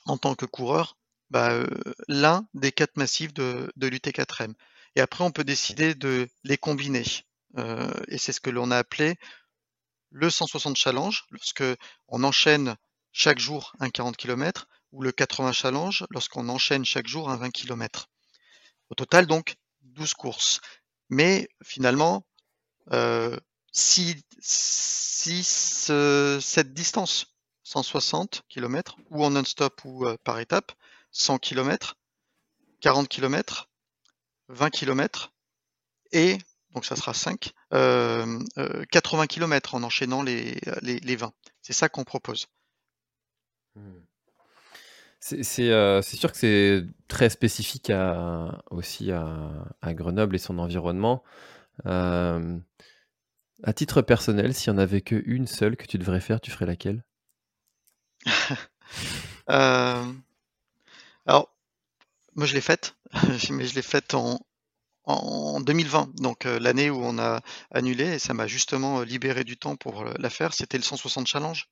C: en tant que coureur bah, l'un des quatre massifs de, de l'UT4M. Et après, on peut décider de les combiner. et c'est ce que l'on a appelé le 160 challenge, lorsque on enchaîne chaque jour un 40 km, ou le 80 challenge, lorsqu'on enchaîne chaque jour un 20 km. Au total, donc, 12 courses. Mais finalement, si, si cette distance, 160 km, ou en non-stop ou par étape, 100 km, 40 km, 20 km, et donc ça sera 5, 80 km en enchaînant les, les, 20. C'est ça qu'on propose.
D: Mmh. Euh, c'est sûr que c'est très spécifique à, aussi à, Grenoble et son environnement. Euh, à titre personnel, s'il n'y en avait qu'une seule que tu devrais faire, tu ferais laquelle? [LAUGHS]
C: Euh, Alors, moi je l'ai faite, [LAUGHS] mais je l'ai faite en, en 2020, donc l'année où on a annulé, et ça m'a justement libéré du temps pour la faire. C'était le 160 challenge.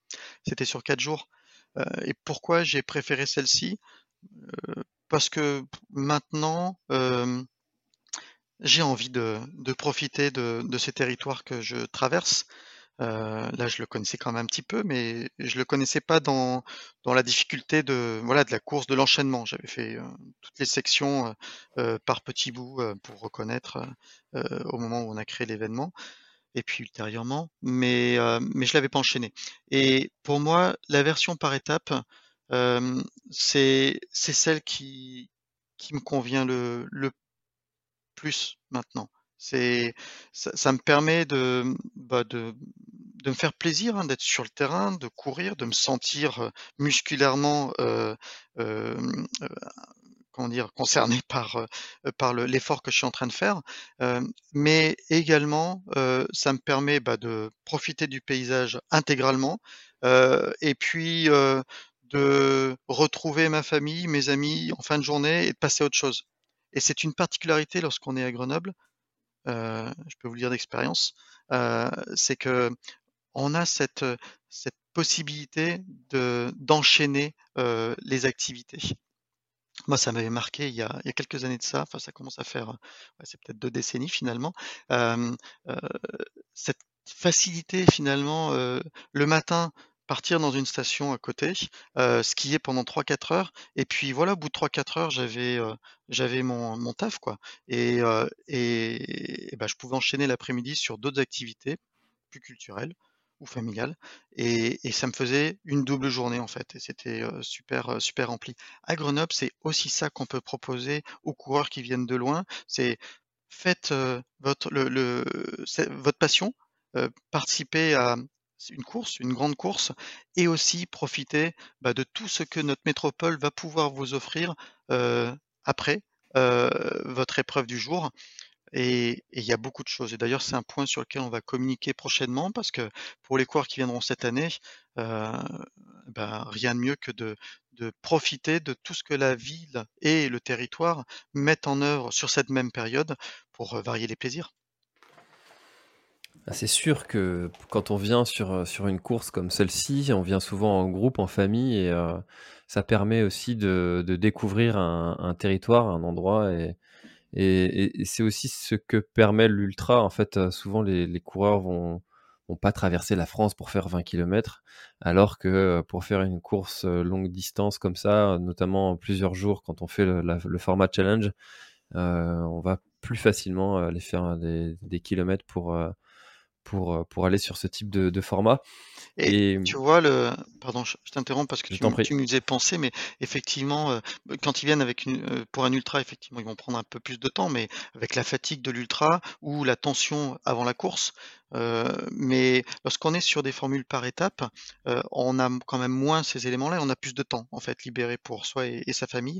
C: C'était sur 4 jours. Euh, et pourquoi j'ai préféré celle-ci? Euh, Parce que maintenant, euh, j'ai envie de, profiter de, ces territoires que je traverse. là, je le connaissais quand même un petit peu, mais je le connaissais pas dans, dans la difficulté de voilà de la course de l'enchaînement. J'avais fait toutes les sections par petits bouts pour reconnaître au moment où on a créé l'événement et puis ultérieurement, mais, euh, mais je l'avais pas enchaîné. Et pour moi, la version par étape, euh, c'est c'est celle qui, qui me convient le, le plus maintenant. C'est ça, me permet de, bah de, de me faire plaisir, hein, d'être sur le terrain, de courir, de me sentir euh, musculairement euh, euh, comment dire, concerné [LAUGHS] par, par l'effort que je suis en train de faire, mais également ça me permet bah, de profiter du paysage intégralement et puis de retrouver ma famille, mes amis en fin de journée et de passer à autre chose. Et c'est une particularité lorsqu'on est à Grenoble, je peux vous le dire d'expérience, c'est que on a cette, cette possibilité de d'enchaîner les activités. Moi, ça m'avait marqué il y a il y a quelques années de ça, enfin ça commence à faire, c'est peut-être deux décennies finalement. cette facilité finalement, le matin, partir dans une station à côté, skier pendant 3-4 heures et puis voilà, au bout de 3-4 heures, j'avais, mon mon taf quoi et et bah, je pouvais enchaîner l'après-midi sur d'autres activités plus culturelles ou familiale et, ça me faisait une double journée en fait et c'était super super rempli. À Grenoble, c'est aussi ça qu'on peut proposer aux coureurs qui viennent de loin, c'est faites votre le, votre passion, participez à une course, une grande course, et aussi profiter bah, de tout ce que notre métropole va pouvoir vous offrir après votre épreuve du jour. Et il y a beaucoup de choses. Et d'ailleurs, c'est un point sur lequel on va communiquer prochainement parce que pour les coureurs qui viendront cette année, bah, rien de mieux que de, profiter de tout ce que la ville et le territoire mettent en œuvre sur cette même période pour varier les plaisirs.
D: Ah, c'est sûr que quand on vient sur, euh, sur une course comme celle-ci, on vient souvent en groupe, en famille, et ça permet aussi de, découvrir un, territoire, un endroit, et, c'est aussi ce que permet l'ultra. En fait, euh, souvent les, coureurs vont, vont pas traverser la France pour faire 20 km, alors que euh, pour faire une course euh, longue distance comme ça, notamment plusieurs jours quand on fait le, format challenge, euh, on va plus facilement aller faire des kilomètres pour, pour, pour aller sur ce type de, de format.
C: Et, tu vois, le... pardon, je, t'interromps parce que tu, tu me faisais penser, mais effectivement, euh, quand ils viennent avec une, euh, pour un ultra, effectivement, ils vont prendre un peu plus de temps, mais avec la fatigue de l'ultra ou la tension avant la course. Euh, mais lorsqu'on est sur des formules par étapes, on a quand même moins ces éléments-là, on a plus de temps en fait libéré pour soi et, et sa famille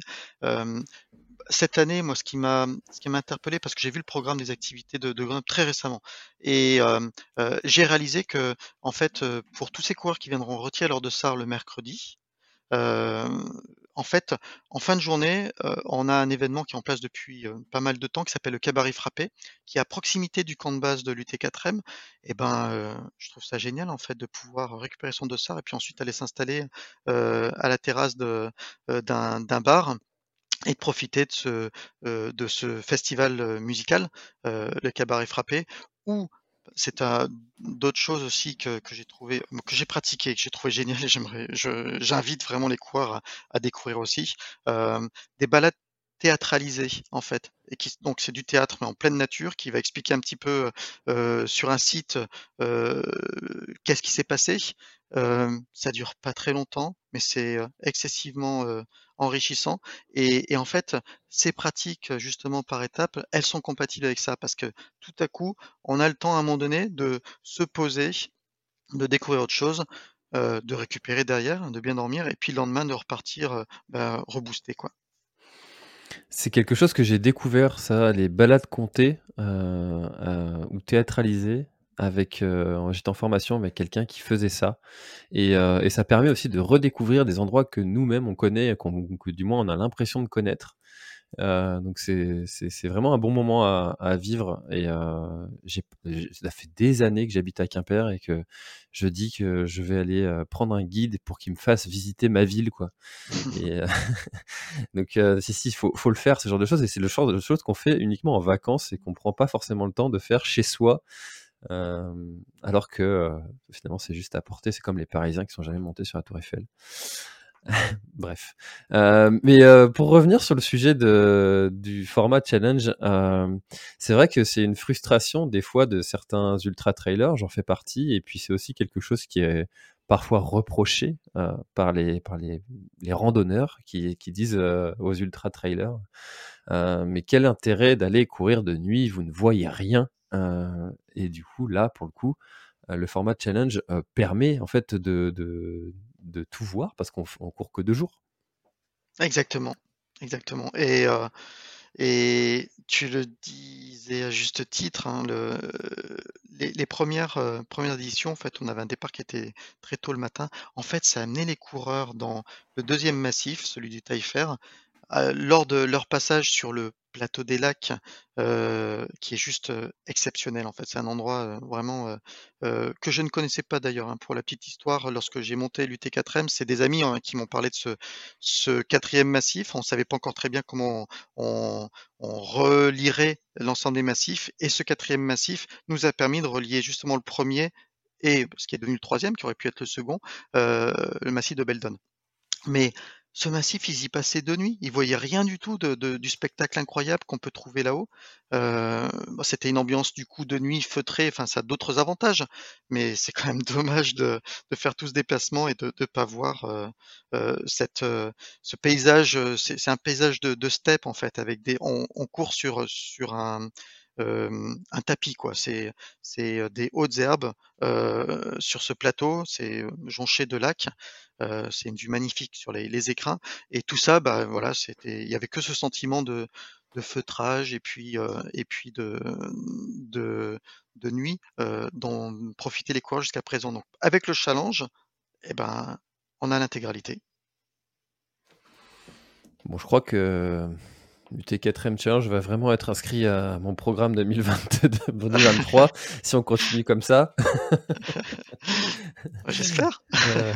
C: cette année, moi, ce qui m'a, interpellé, parce que j'ai vu le programme des activités de, de Grenoble très récemment, et j'ai réalisé que, en fait, pour tous ces coureurs qui viendront retirer lors de le mercredi, en fait, en fin de journée, on a un événement qui est en place depuis pas mal de temps, qui s'appelle le Cabaret Frappé, qui est à proximité du camp de base de l'UT4M. Et ben, je trouve ça génial en fait de pouvoir récupérer son dossard et puis ensuite aller s'installer à la terrasse d'un bar et de profiter de ce, euh, de ce festival euh, musical, euh, le Cabaret Frappé, où c'est d'autres choses aussi que, que j'ai trouvé, que j'ai pratiqué, que j'ai trouvé génial. J'aimerais, j'invite vraiment les coureurs à, à, découvrir aussi des balades théâtralisé en fait. Et qui, donc c'est du théâtre mais en pleine nature qui va expliquer un petit peu euh, sur un site euh, qu'est-ce qui s'est passé. Euh, ça dure pas très longtemps, mais c'est excessivement enrichissant. Et, en fait, ces pratiques justement par étapes, elles sont compatibles avec ça parce que tout à coup, on a le temps à un moment donné de se poser, de découvrir autre chose, de récupérer derrière, de bien dormir, et puis le lendemain de repartir bah, reboosté quoi.
D: C'est quelque chose que j'ai découvert, ça, les balades comptées euh, euh, ou théâtralisées. Avec, euh, j'étais en formation avec quelqu'un qui faisait ça, et, et, ça permet aussi de redécouvrir des endroits que nous-mêmes on connaît, que du moins on a l'impression de connaître. Euh, donc c'est vraiment un bon moment à, à vivre et euh, ça fait des années que j'habite à Quimper et que je dis que je vais aller euh, prendre un guide pour qu'il me fasse visiter ma ville quoi. [LAUGHS] Et, euh, [LAUGHS] donc si si faut, faut le faire ce genre de choses et c'est le genre de choses qu'on fait uniquement en vacances et qu'on prend pas forcément le temps de faire chez soi. Alors que finalement c'est juste à porter, c'est comme les Parisiens qui sont jamais montés sur la Tour Eiffel. [LAUGHS] Bref. Mais pour revenir sur le sujet du format challenge, c'est vrai que c'est une frustration des fois de certains ultra trailers, j'en fais partie, et puis c'est aussi quelque chose qui est parfois reproché par les par les, les randonneurs qui, qui disent aux ultra trailers mais quel intérêt d'aller courir de nuit? Vous ne voyez rien et du coup là pour le coup le format challenge permet en fait de, de tout voir parce qu'on court que deux jours.
C: Exactement, exactement. Et, et tu le disais à juste titre, hein, le, les, premières, premières éditions, en fait, on avait un départ qui était très tôt le matin. En fait, ça a amené les coureurs dans le deuxième massif, celui du Taillefer, lors de leur passage sur le plateau des lacs, euh, qui est juste exceptionnel en fait. C'est un endroit vraiment que je ne connaissais pas d'ailleurs. Hein. Pour la petite histoire, lorsque j'ai monté l'UT4M, c'est des amis hein, qui m'ont parlé de ce, quatrième massif. On ne savait pas encore très bien comment on, on relirait l'ensemble des massifs. Et ce quatrième massif nous a permis de relier justement le premier et ce qui est devenu le troisième, qui aurait pu être le second, le massif de Beldon. Mais ce massif, ils y passaient de nuit. Ils voyaient rien du tout de, du spectacle incroyable qu'on peut trouver là-haut. Euh, c'était une ambiance du coup de nuit feutrée. Enfin, ça a d'autres avantages, mais c'est quand même [LAUGHS] dommage de, faire tout ce déplacement et de ne pas voir euh, euh, cette, ce paysage. C'est un paysage de, de steppe en fait, avec des. On, on court sur sur un un tapis quoi. C'est des hautes herbes sur ce plateau. C'est jonché de lacs. C'est une vue magnifique sur les, les, écrins. Et tout ça, bah voilà, c'était, il y avait que ce sentiment de, de feutrage et puis et puis de de, nuit dont profitaient les coureurs jusqu'à présent. Donc avec le challenge, eh ben on a l'intégralité.
D: Bon, je crois que UT4M Challenge va vraiment être inscrit à mon programme 2022-2023 [LAUGHS] si on continue comme ça. [LAUGHS]
C: J'espère.
D: Euh,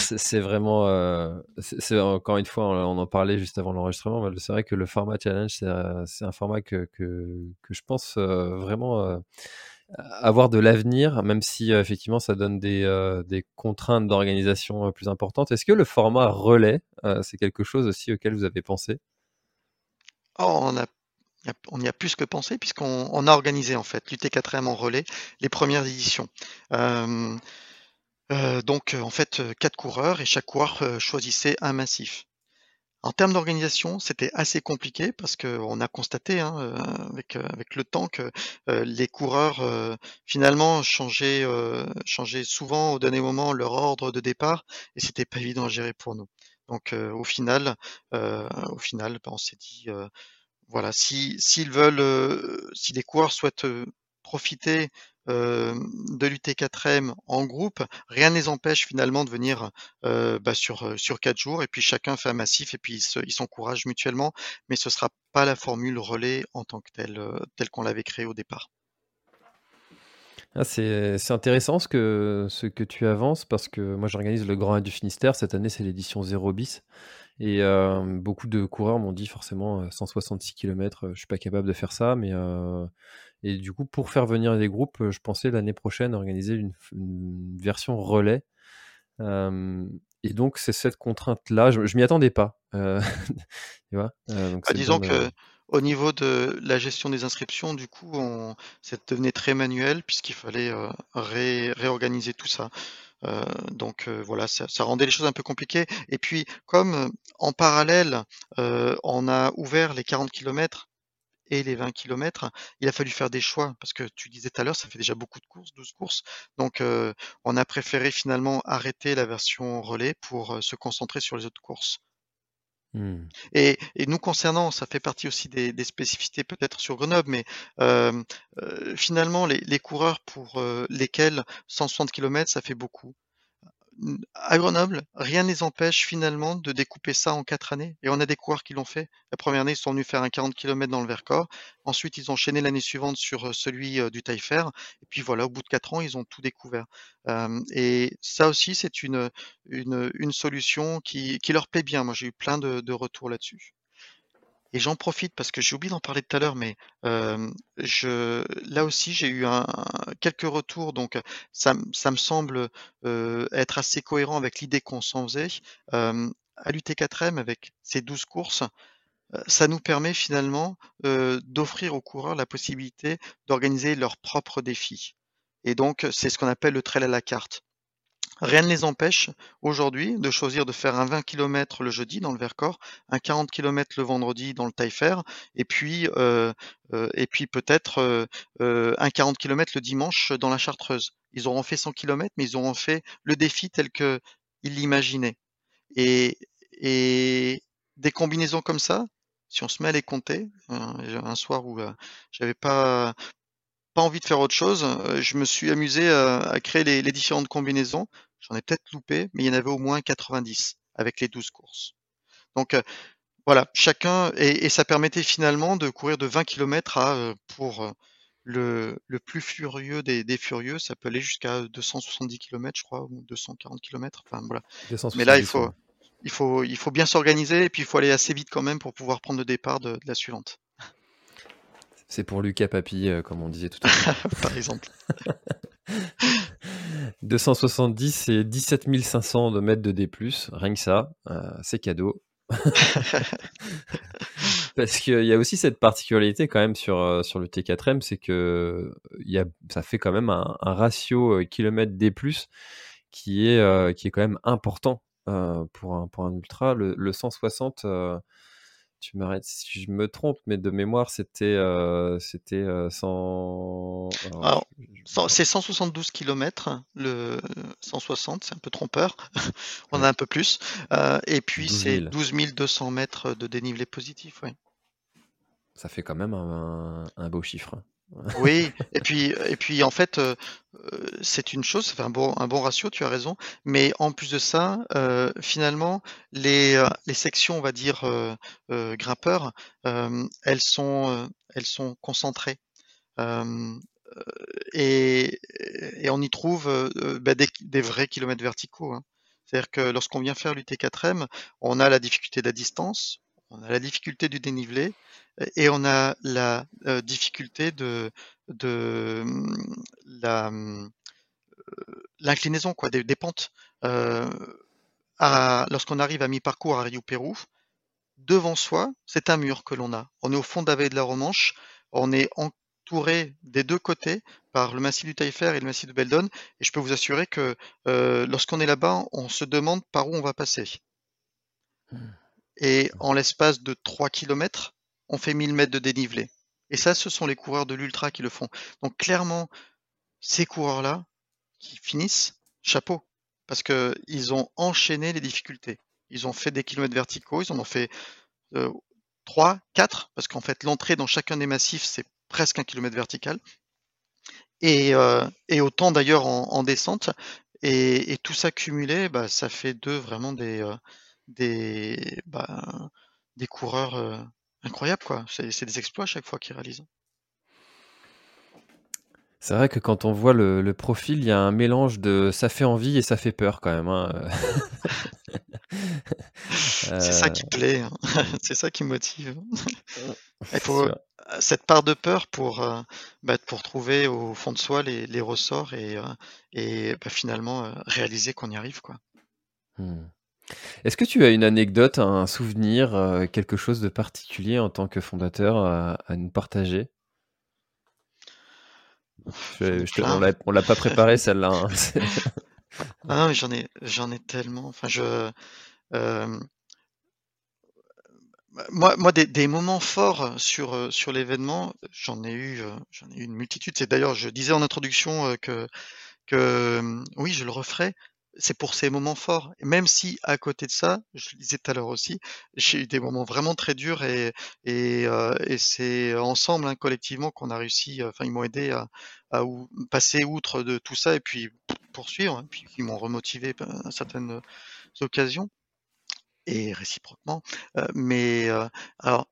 D: c'est vraiment. Euh, c'est encore une fois, on, en parlait juste avant l'enregistrement. C'est vrai que le format challenge, c'est euh, un format que, que, que je pense vraiment avoir de l'avenir, même si effectivement ça donne des, des contraintes d'organisation plus importantes. Est-ce que le format relais, c'est quelque chose aussi auquel vous avez pensé?
C: Oh, on a y a plus que pensé puisqu'on a organisé en fait l'UT4M en relais les premières éditions. Euh, euh, donc en fait quatre coureurs et chaque coureur euh, choisissait un massif. En termes d'organisation, c'était assez compliqué parce qu'on a constaté hein, avec, avec le temps que les coureurs finalement changeaient, changeaient souvent au dernier moment leur ordre de départ et c'était pas évident à gérer pour nous. Donc au final, au final, ben, on s'est dit voilà, si s'ils veulent, euh, si les coureurs souhaitent euh, profiter euh, de l'UT4M en groupe, rien ne les empêche finalement de venir bah, sur sur quatre jours et puis chacun fait un massif et puis ils s'encouragent mutuellement, mais ce sera pas la formule relais en tant que telle, telle qu'on l'avait créée au départ.
D: Ah, c'est intéressant ce que, ce que tu avances parce que moi j'organise le Grand A du Finistère. Cette année, c'est l'édition 0 bis. Et beaucoup de coureurs m'ont dit forcément 166 km, je suis pas capable de faire ça, mais et du coup pour faire venir des groupes, je pensais l'année prochaine organiser une, version relais. et donc c'est cette contrainte-là, je, je m'y attendais pas. Euh, [LAUGHS] tu vois euh, donc
C: Bah,
D: c'est
C: disons que au niveau de la gestion des inscriptions, du coup, on, ça devenait très manuel puisqu'il fallait euh, ré- réorganiser tout ça. Euh, donc euh, voilà, ça, rendait les choses un peu compliquées. Et puis, comme en parallèle, on a ouvert les 40 kilomètres et les 20 kilomètres, il a fallu faire des choix parce que tu disais tout à l'heure, ça fait déjà beaucoup de courses, 12 courses. Donc, on a préféré finalement arrêter la version relais pour se concentrer sur les autres courses.
D: Hmm.
C: Et, nous concernant, ça fait partie aussi des, spécificités peut-être sur Grenoble, mais euh, euh, finalement, les, les coureurs pour euh, lesquels 160 km, ça fait beaucoup. À Grenoble, rien ne les empêche finalement de découper ça en quatre années. Et on a des coureurs qui l'ont fait. La première année, ils sont venus faire un 40 km dans le Vercors. Ensuite, ils ont enchaîné l'année suivante sur euh, celui euh, du Taillefer. Et puis voilà, au bout de quatre ans, ils ont tout découvert. Euh, et ça aussi, c'est une, une, une solution qui, qui leur plaît bien. Moi, j'ai eu plein de, de retours là-dessus. Et j'en profite parce que j'ai oublié d'en parler tout à l'heure, mais euh, je, là aussi j'ai eu un, quelques retours, donc ça, me semble euh, être assez cohérent avec l'idée qu'on s'en faisait. Euh, à l'UT4M, avec ces 12 courses, ça nous permet finalement d'offrir aux coureurs la possibilité d'organiser leurs propres défis. Et donc, c'est ce qu'on appelle le trail à la carte. Rien ne les empêche aujourd'hui de choisir de faire un 20 km le jeudi dans le Vercors, un 40 km le vendredi dans le Taillefer, et puis euh, euh, puis peut-être euh, un 40 km le dimanche dans la Chartreuse. Ils auront fait 100 km, mais ils auront fait le défi tel que ils l'imaginaient. Et, et des combinaisons comme ça, si on se met à les compter, un soir où j'avais pas pas envie de faire autre chose, je me suis amusé à, créer les différentes combinaisons. J'en ai peut-être loupé, mais il y en avait au moins 90 avec les 12 courses. Donc euh, voilà, chacun, et, et ça permettait finalement de courir de 20 km à, euh, pour euh, le, le plus furieux des, des furieux, ça peut aller jusqu'à 270 km, je crois, ou 240 km. Enfin voilà. Mais là, il
D: 270,
C: faut,
D: ouais.
C: il faut, il faut bien s'organiser et puis il faut aller assez vite quand même pour pouvoir prendre le départ de, de la suivante,
D: C'est pour Lucas euh, comme on disait tout à l'heure. [LAUGHS]
C: par exemple. [LAUGHS]
D: 270, c'est 17 500 de mètres de D+, rien que ça, euh, c'est cadeau. [LAUGHS] Parce qu'il y a aussi cette particularité quand même sur, euh, sur le T4M, c'est que il y a, ça fait quand même un, un ratio euh, kilomètre D+, qui est, euh, qui est quand même important euh, pour, un, pour un ultra. Le, le 160, euh, tu m'arrêtes si je me trompe, mais de mémoire, c'était euh, c'était euh, 100... alors,
C: Alors,
D: je- je-
C: Cent- C'est 172 km, le 160, c'est un peu trompeur, [LAUGHS] on
D: Ouais.
C: a un peu plus. Euh, et puis
D: 12
C: c'est
D: 000.
C: 12 200 mètres de dénivelé positif, oui.
D: Ça fait quand même un, un- un beau chiffre.
C: Oui, et puis, et puis en fait, euh, euh, c'est une chose, ça fait un bon, ratio, tu as raison, mais en plus de ça, euh, finalement, les, sections, on va dire, grimpeurs, elles sont, concentrées. Et, on y trouve des, des vrais kilomètres verticaux. hein. C'est-à-dire que lorsqu'on vient faire l'UT4M, on a la difficulté de la distance, on a la difficulté du dénivelé et on a la euh, difficulté de, de la, hum, euh, l'inclinaison, quoi, des, des pentes. Euh, lorsqu'on arrive à mi-parcours à Rio Pérou, devant soi, c'est un mur que l'on a. On est au fond de la vallée de la Romanche, on est entouré des deux côtés par le massif du Taillefer et le massif de Beldon, et je peux vous assurer que lorsqu'on est là-bas, on se demande par où on va passer. Et en l'espace de 3 km, on fait 1000 mètres de dénivelé. Et ça, ce sont les coureurs de l'ultra qui le font. Donc clairement, ces coureurs-là, qui finissent, chapeau, parce que ils ont enchaîné les difficultés. Ils ont fait des kilomètres verticaux, ils en ont fait euh, 3, 4, parce qu'en fait, l'entrée dans chacun des massifs, c'est presque un kilomètre vertical. Et, euh, autant d'ailleurs en, en descente. Et, et tout ça cumulé, bah, ça fait d'eux vraiment des, euh, des, bah, des coureurs euh, incroyables. quoi. C'est c'est des exploits à chaque fois qu'ils réalisent.
D: C'est vrai que quand on voit le, le profil, il y a un mélange de ça fait envie et ça fait peur quand même. hein. [LAUGHS]
C: C'est ça
D: Euh,
C: qui plaît, hein. [LAUGHS] c'est ça qui motive. [LAUGHS] Il faut
D: sûr.
C: cette part de peur pour, euh, bah, pour trouver au fond de soi les, les ressorts et, euh, et bah, finalement euh, réaliser qu'on y arrive. Quoi.
D: Hmm. Est-ce que tu as une anecdote, un souvenir, euh, quelque chose de particulier en tant que fondateur à, nous partager? On l'a, l'a pas préparé [LAUGHS] celle-là. Hein.
C: ah j'en ai, j'en ai tellement. Enfin, je, euh, moi, moi des, moments forts sur, sur l'événement, j'en ai eu, j'en ai eu une multitude. C'est d'ailleurs, je disais en introduction que, que oui, je le referai c'est pour ces moments forts. Même si à côté de ça, je le disais tout à l'heure aussi, j'ai eu des moments vraiment très durs et, euh, c'est ensemble, hein, collectivement, qu'on a réussi, enfin ils m'ont aidé à, passer outre de tout ça et puis poursuivre, hein, puis ils m'ont remotivé à certaines occasions et réciproquement. Euh, mais euh, alors,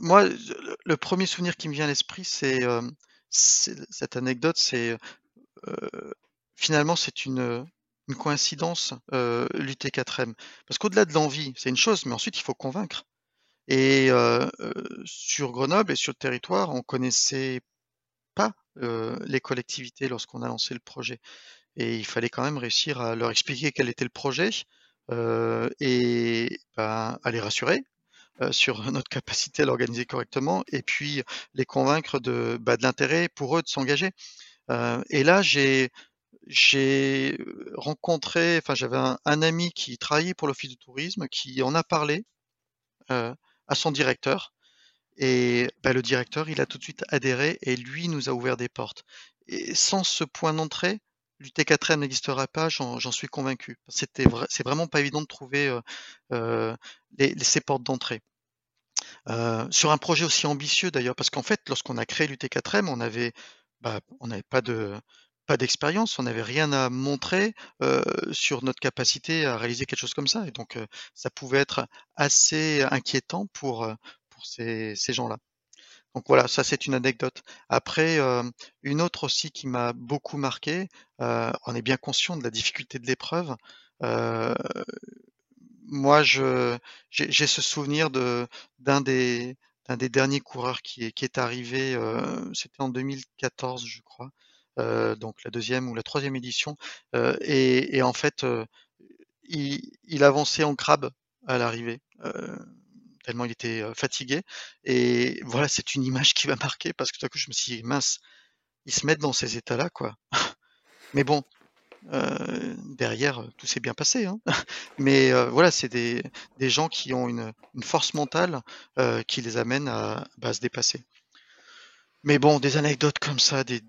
C: moi, le premier souvenir qui me vient à l'esprit, c'est cette anecdote, c'est finalement, c'est une, une coïncidence, euh, l'UT4M. Parce qu'au-delà de l'envie, c'est une chose, mais ensuite il faut convaincre. Et euh, euh, sur Grenoble et sur le territoire, on connaissait pas les collectivités lorsqu'on a lancé le projet. Et il fallait quand même réussir à leur expliquer quel était le projet et ben, à les rassurer sur [LAUGHS] notre capacité à l'organiser correctement et puis les convaincre de, bah, de l'intérêt pour eux de s'engager. et là, j'ai j'ai rencontré, enfin j'avais un, ami qui travaillait pour l'office de tourisme qui en a parlé à son directeur et bah, le directeur il a tout de suite adhéré et lui nous a ouvert des portes. Et sans ce point d'entrée, l'UT4M n'existerait pas, j'en suis convaincu. C'est vraiment pas évident de trouver les, ces portes d'entrée. sur un projet aussi ambitieux d'ailleurs, parce qu'en fait, lorsqu'on a créé l'UT4M, on avait, bah, on n'avait pas de, pas d'expérience, on n'avait rien à montrer sur notre capacité à réaliser quelque chose comme ça. Et donc, ça pouvait être assez inquiétant pour, ces, gens-là. Donc voilà, ça c'est une anecdote. Après, une autre aussi qui m'a beaucoup marqué, on est bien conscient de la difficulté de l'épreuve. moi, j'ai, ce souvenir d'un des, derniers coureurs qui est, arrivé, c'était en 2014, je crois, donc la deuxième ou la troisième édition. Euh, et, en fait, euh, il, avançait en crabe à l'arrivée tellement il était fatigué. Et voilà, c'est une image qui m'a marqué parce que tout à coup je me suis dit, mince, ils se mettent dans ces états-là, quoi. [LAUGHS] Mais bon, derrière, tout s'est bien passé. Hein. [LAUGHS] Mais voilà, c'est des, gens qui ont une, force mentale qui les amène à, à se dépasser. Mais bon, des anecdotes comme ça, des,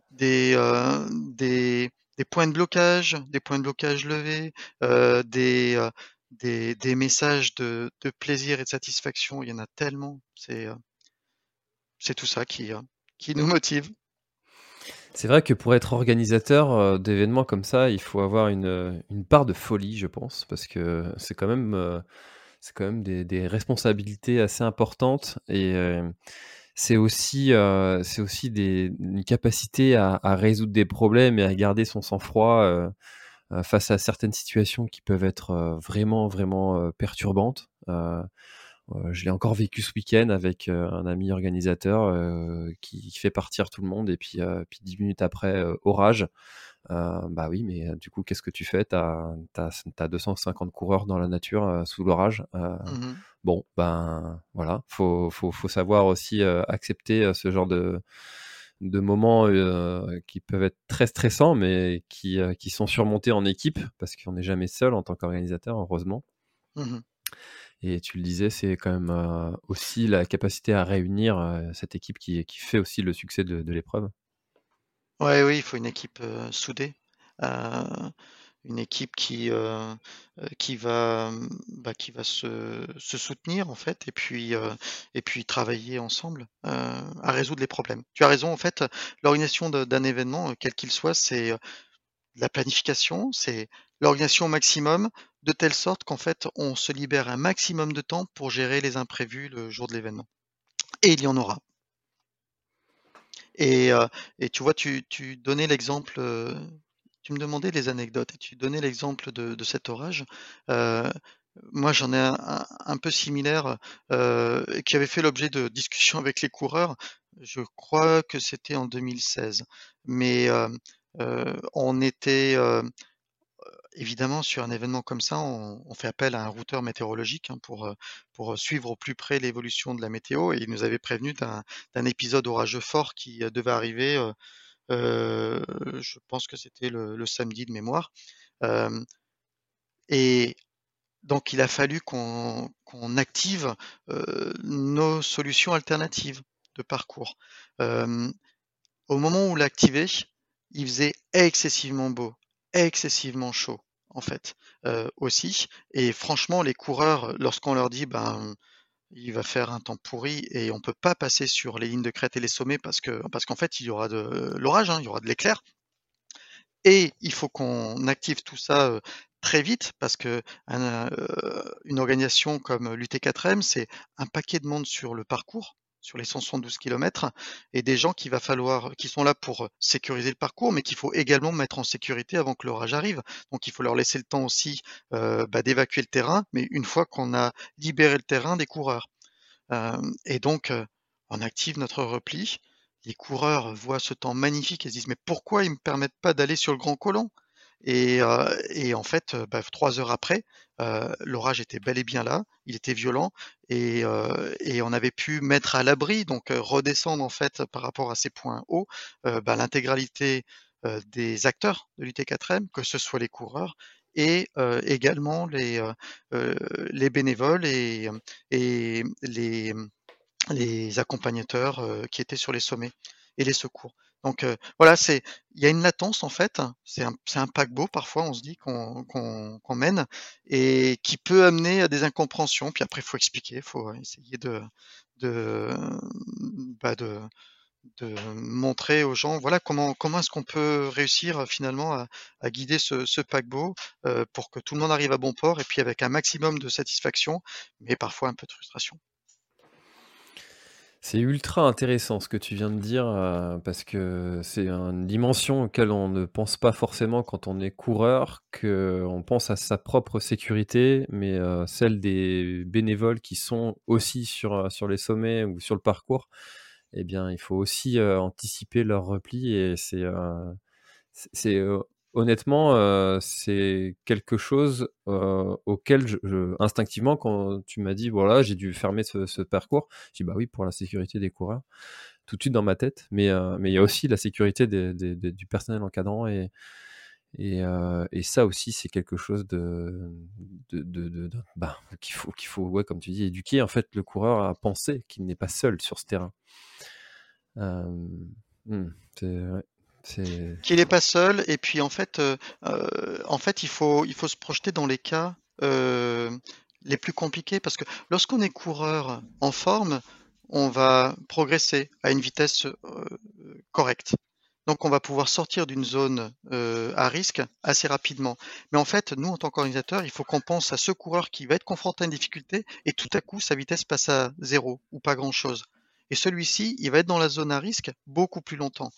C: euh, des, des points de blocage, des points de blocage levés, euh, des, euh, des, des, messages de, de, plaisir et de satisfaction, il y en a tellement. C'est c'est tout ça qui, qui nous motive.
D: C'est vrai que pour être organisateur d'événements comme ça, il faut avoir une, une, part de folie, je pense, parce que c'est quand même, c'est quand même des, des, responsabilités assez importantes et c'est aussi, euh, c'est aussi des, une capacité à, à, résoudre des problèmes et à garder son sang-froid euh, euh face à certaines situations qui peuvent être euh, vraiment, vraiment perturbantes. je l'ai encore vécu ce week-end avec un ami organisateur qui, fait partir tout le monde et puis, puis dix minutes après, orage. bah oui, mais du coup, qu'est-ce que tu fais? Tu as, as, 250 coureurs dans la nature sous l'orage. Mmh bon, ben voilà, faut, faut, faut savoir aussi euh, accepter euh, ce genre de, de moments euh, qui peuvent être très stressants, mais qui, qui sont surmontés en équipe, parce qu'on n'est jamais seul en tant qu'organisateur, heureusement. Mmh Et tu le disais, c'est quand même aussi la capacité à réunir cette équipe qui, qui, fait aussi le succès de, de l'épreuve.
C: Ouais, oui, il faut une équipe soudée une équipe qui, euh, euh, qui va, bah, qui va se, se, soutenir en fait et puis, euh, et puis travailler ensemble à résoudre les problèmes. Tu as raison, en fait, l'organisation d'un événement, quel qu'il soit, c'est la planification, c'est l'organisation au maximum, de telle sorte qu'en fait, on se libère un maximum de temps pour gérer les imprévus le jour de l'événement. Et il y en aura. Et, et tu vois, tu, tu donnais l'exemple tu me demandais les anecdotes et tu donnais l'exemple de, cet orage. Euh, moi, j'en ai un, peu similaire euh, qui avait fait l'objet de discussions avec les coureurs. Je crois que c'était en 2016. Mais euh, on était évidemment, sur un événement comme ça, on, fait appel à un routeur météorologique hein, pour, pour suivre au plus près l'évolution de la météo. Et il nous avait prévenu d'un épisode orageux fort qui devait arriver, je pense que c'était le, samedi de mémoire. et donc, il a fallu qu'on active nos solutions alternatives de parcours. au moment où on l'a activé, il faisait excessivement beau, excessivement chaud, en fait, aussi. Et franchement, les coureurs, lorsqu'on leur dit, ben, il va faire un temps pourri et on peut pas passer sur les lignes de crête et les sommets parce que parce qu'en fait il y aura de l'orage, hein, il y aura de l'éclair. Et il faut qu'on active tout ça très vite parce que une organisation comme l'UT4M, c'est un paquet de monde sur le parcours sur les 172 km et des gens qui va falloir, qui sont là pour sécuriser le parcours, mais qu'il faut également mettre en sécurité avant que l'orage arrive. Donc il faut leur laisser le temps aussi euh, bah, d'évacuer le terrain, mais une fois qu'on a libéré le terrain des coureurs. Euh, et donc euh, on active notre repli. Les coureurs voient ce temps magnifique et se disent mais pourquoi ils me permettent pas d'aller sur le Grand Colomb et, en fait, bah, trois heures après, l'orage était bel et bien là, il était violent et, on avait pu mettre à l'abri, donc redescendre en fait par rapport à ces points hauts, bah, l'intégralité des acteurs de l'UT4M, que ce soit les coureurs et également les, les bénévoles et, les accompagnateurs qui étaient sur les sommets et les secours. Donc voilà, c'est il y a une latence en fait. C'est un, un paquebot parfois, on se dit qu'on mène et qui peut amener à des incompréhensions. Puis après, il faut expliquer, il faut essayer de bah, de de montrer aux gens, voilà comment comment est-ce qu'on peut réussir finalement à, guider ce, ce paquebot pour que tout le monde arrive à bon port et puis avec un maximum de satisfaction, mais parfois un peu de frustration.
D: C'est ultra intéressant ce que tu viens de dire, euh, parce que c'est une dimension auquel on ne pense pas forcément quand on est coureur, qu'on pense à sa propre sécurité, mais euh, celle des bénévoles qui sont aussi sur, euh, sur les sommets ou sur le parcours, eh bien, il faut aussi anticiper leur repli et c'est c'est honnêtement, euh, c'est quelque chose euh, auquel instinctivement, quand tu m'as dit voilà, j'ai dû fermer ce, parcours, j'ai dit bah oui pour la sécurité des coureurs, tout de suite dans ma tête. Mais euh, il y a aussi la sécurité du personnel encadrant et ça aussi c'est quelque chose de, de, bah, qu'il faut qu'il comme tu dis éduquer en fait le coureur à penser qu'il n'est pas seul sur ce terrain. Hmm,
C: qu'il n'est pas seul. Et puis en fait, euh, euh, il faut se projeter dans les cas euh, les plus compliqués parce que lorsqu'on est coureur en forme, on va progresser à une vitesse correcte. Donc on va pouvoir sortir d'une zone à risque assez rapidement. Mais en fait, nous, en tant qu'organisateur, il faut qu'on pense à ce coureur qui va être confronté à une difficulté et tout à coup, sa vitesse passe à zéro ou pas grand-chose. Et celui-ci, il va être dans la zone à risque beaucoup plus longtemps.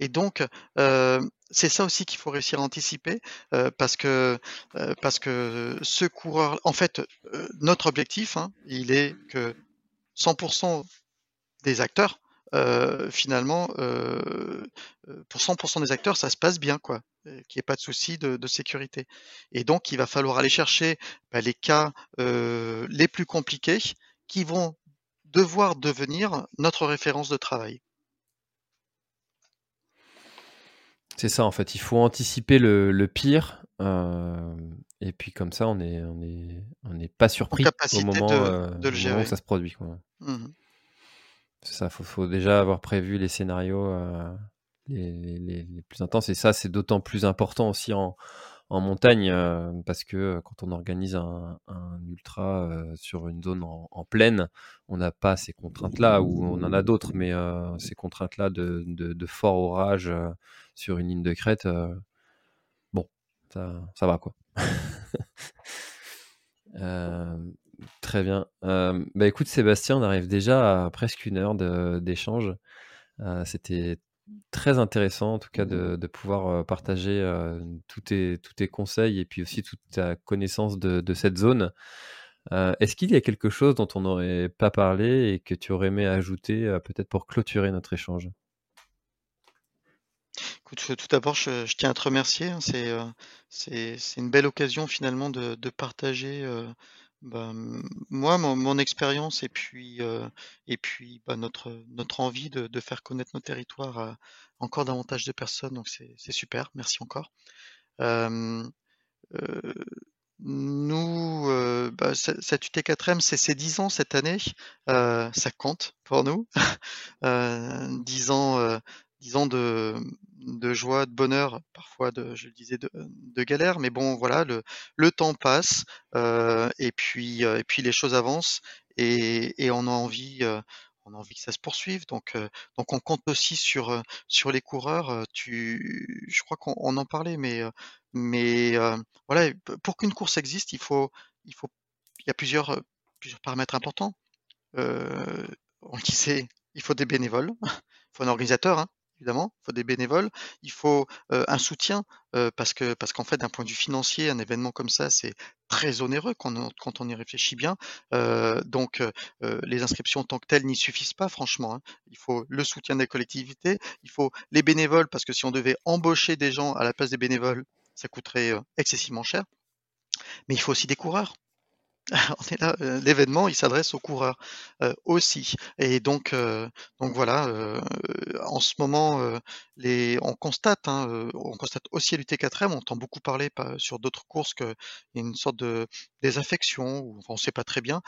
C: Et donc, c'est ça aussi qu'il faut réussir à anticiper, parce que parce que ce coureur, en fait, notre objectif, hein, il est que 100% des acteurs, finalement, pour 100% des acteurs, ça se passe bien, quoi, qu'il n'y ait pas de souci de, sécurité. Et donc, il va falloir aller chercher bah, les cas les plus compliqués qui vont devoir devenir notre référence de travail.
D: C'est ça, en fait. Il faut anticiper le, pire. Euh, et puis comme ça, on n'est on est, on est pas surpris au moment, euh, où ça se produit. Mmh c'est ça, il faut, déjà avoir prévu les scénarios euh, les, plus intenses. Et ça, c'est d'autant plus important aussi en, montagne, parce que quand on organise un, ultra sur une zone en, plaine, on n'a pas ces contraintes-là, ou on en a d'autres, mais ces contraintes-là de, fort orage sur une ligne de crête, euh, bon, ça, va quoi. [LAUGHS] Euh, très bien. Euh, bah écoute Sébastien, on arrive déjà à presque une heure d'échange. C'était très intéressant en tout cas de, pouvoir partager tous, tes, tous, tes, conseils et puis aussi toute ta connaissance de, de cette zone. Est-ce qu'il y a quelque chose dont on n'aurait pas parlé et que tu aurais aimé ajouter peut-être pour clôturer notre échange?
C: Tout d'abord, je, tiens à te remercier. Hein. C'est une belle occasion finalement de, partager bah, moi, mon, expérience et puis, et puis bah, notre, notre envie de, faire connaître nos territoires à encore davantage de personnes. Donc c'est super. Merci encore. nous, bah, cette UT4M, c'est ses 10 ans cette année. ça compte pour nous. [LAUGHS] 10 ans, 10 ans de, joie, de bonheur, parfois de, je le disais, de, de galère. Mais bon, voilà, le, temps passe euh, et puis euh, et puis les choses avancent et, on a envie. Euh, on a envie que ça se poursuive, donc donc on compte aussi sur les coureurs. Tu, je crois qu'on on en parlait, mais voilà, pour qu'une course existe, il faut il y a plusieurs plusieurs paramètres importants. on le disait, il faut des bénévoles, [LAUGHS] il faut un organisateur, hein, évidemment, il faut des bénévoles, il faut un soutien parce que parce qu'en fait d'un point de vue financier, un événement comme ça, c'est très onéreux quand on, y réfléchit bien. donc les inscriptions en tant que telles n'y suffisent pas, franchement. Hein. Il faut le soutien des collectivités, il faut les bénévoles parce que si on devait embaucher des gens à la place des bénévoles, ça coûterait excessivement cher. Mais il faut aussi des coureurs. [LAUGHS] euh, l'événement, il s'adresse aux coureurs euh, aussi. Et donc, euh, donc voilà, en ce moment, on constate, hein, on constate aussi à l'UT4M, on entend beaucoup parler sur d'autres courses qu'il y a une sorte de désaffection, on ne sait pas très bien.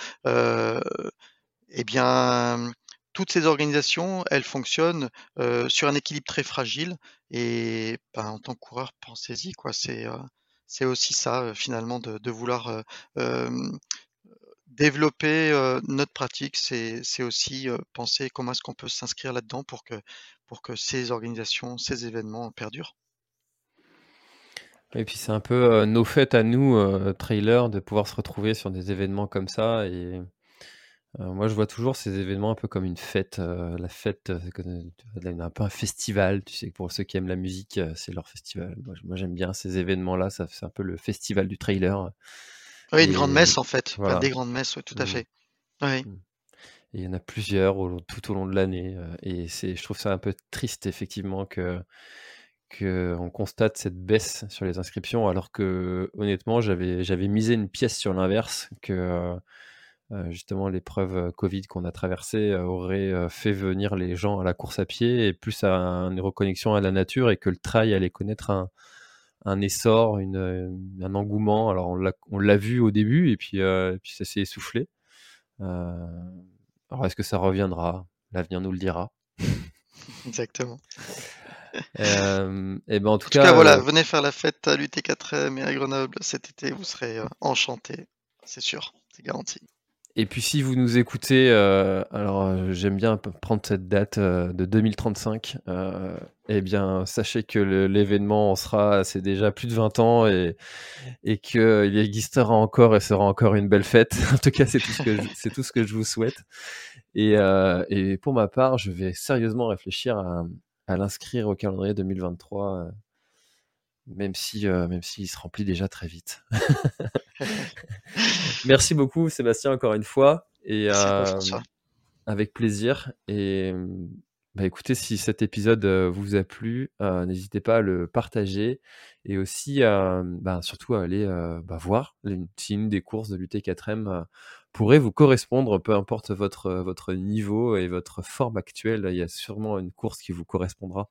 C: eh bien, toutes ces organisations, elles fonctionnent sur un équilibre très fragile. Et ben, en tant que coureur, pensez-y, quoi. C'est c'est aussi ça finalement de, vouloir développer notre pratique. C'est aussi penser comment est-ce qu'on peut s'inscrire là-dedans pour que, pour que ces organisations, ces événements perdurent.
D: Et puis c'est un peu nos fêtes à nous, trailers, de pouvoir se retrouver sur des événements comme ça et euh, moi, je vois toujours ces événements un peu comme une fête. Euh, la fête, euh, c'est un peu un festival. Tu sais, pour ceux qui aiment la musique, c'est leur festival. Moi, j'aime bien ces événements-là. Ça, c'est un peu le festival du trailer.
C: Oui, une grande messe en fait. des grandes messes, oui, tout à mmh. fait. Oui. Mmh.
D: Et il y en a plusieurs tout au long de l'année. et c'est, je trouve ça un peu triste, effectivement, que qu'on constate cette baisse sur les inscriptions, alors que honnêtement, j'avais, j'avais misé une pièce sur l'inverse, que euh, justement l'épreuve Covid qu'on a traversée aurait fait venir les gens à la course à pied et plus à une reconnexion à la nature et que le trail allait connaître un, essor, un engouement. Alors on l'a vu au début et puis, puis ça s'est essoufflé. alors est-ce que ça reviendra? L'avenir nous le dira. [LAUGHS]
C: Exactement.
D: et ben en tout,
C: cas, voilà, venez faire la fête à l'UT4M et à Grenoble cet été, vous serez enchantés, c'est sûr, c'est garanti.
D: Et puis si vous nous écoutez, euh, alors euh, j'aime bien prendre cette date euh, de 2035, eh bien sachez que l'événement en sera, c'est déjà plus de 20 ans et, et qu'il existera encore et sera encore une belle fête. [LAUGHS] en tout cas, c'est tout, ce que je, tout ce que je vous souhaite. Et, et, pour ma part, je vais sérieusement réfléchir à, à l'inscrire au calendrier 2023 même si euh, même s'il se remplit déjà très vite. [LAUGHS] [LAUGHS] Merci beaucoup Sébastien encore une fois et euh, avec plaisir et bah, écoutez si cet épisode euh, vous a plu n'hésitez pas à le partager et aussi bah, surtout à aller bah, voir si une des courses de l'UT4M pourrait vous correspondre peu importe votre votre niveau et votre forme actuelle il y a sûrement une course qui vous correspondra.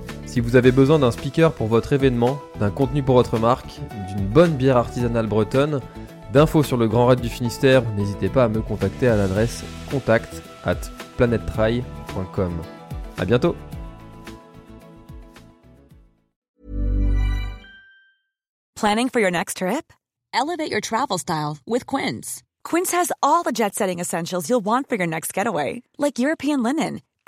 D: Si vous avez besoin d'un speaker pour votre événement, d'un contenu pour votre marque, d'une bonne bière artisanale bretonne, d'infos sur le Grand Raid du Finistère, n'hésitez pas à me contacter à l'adresse contact at planettry.com. A bientôt
E: Planning for your next trip? Elevate your travel style with Quince. Quince has all the jet-setting essentials you'll want for your next getaway, like European linen,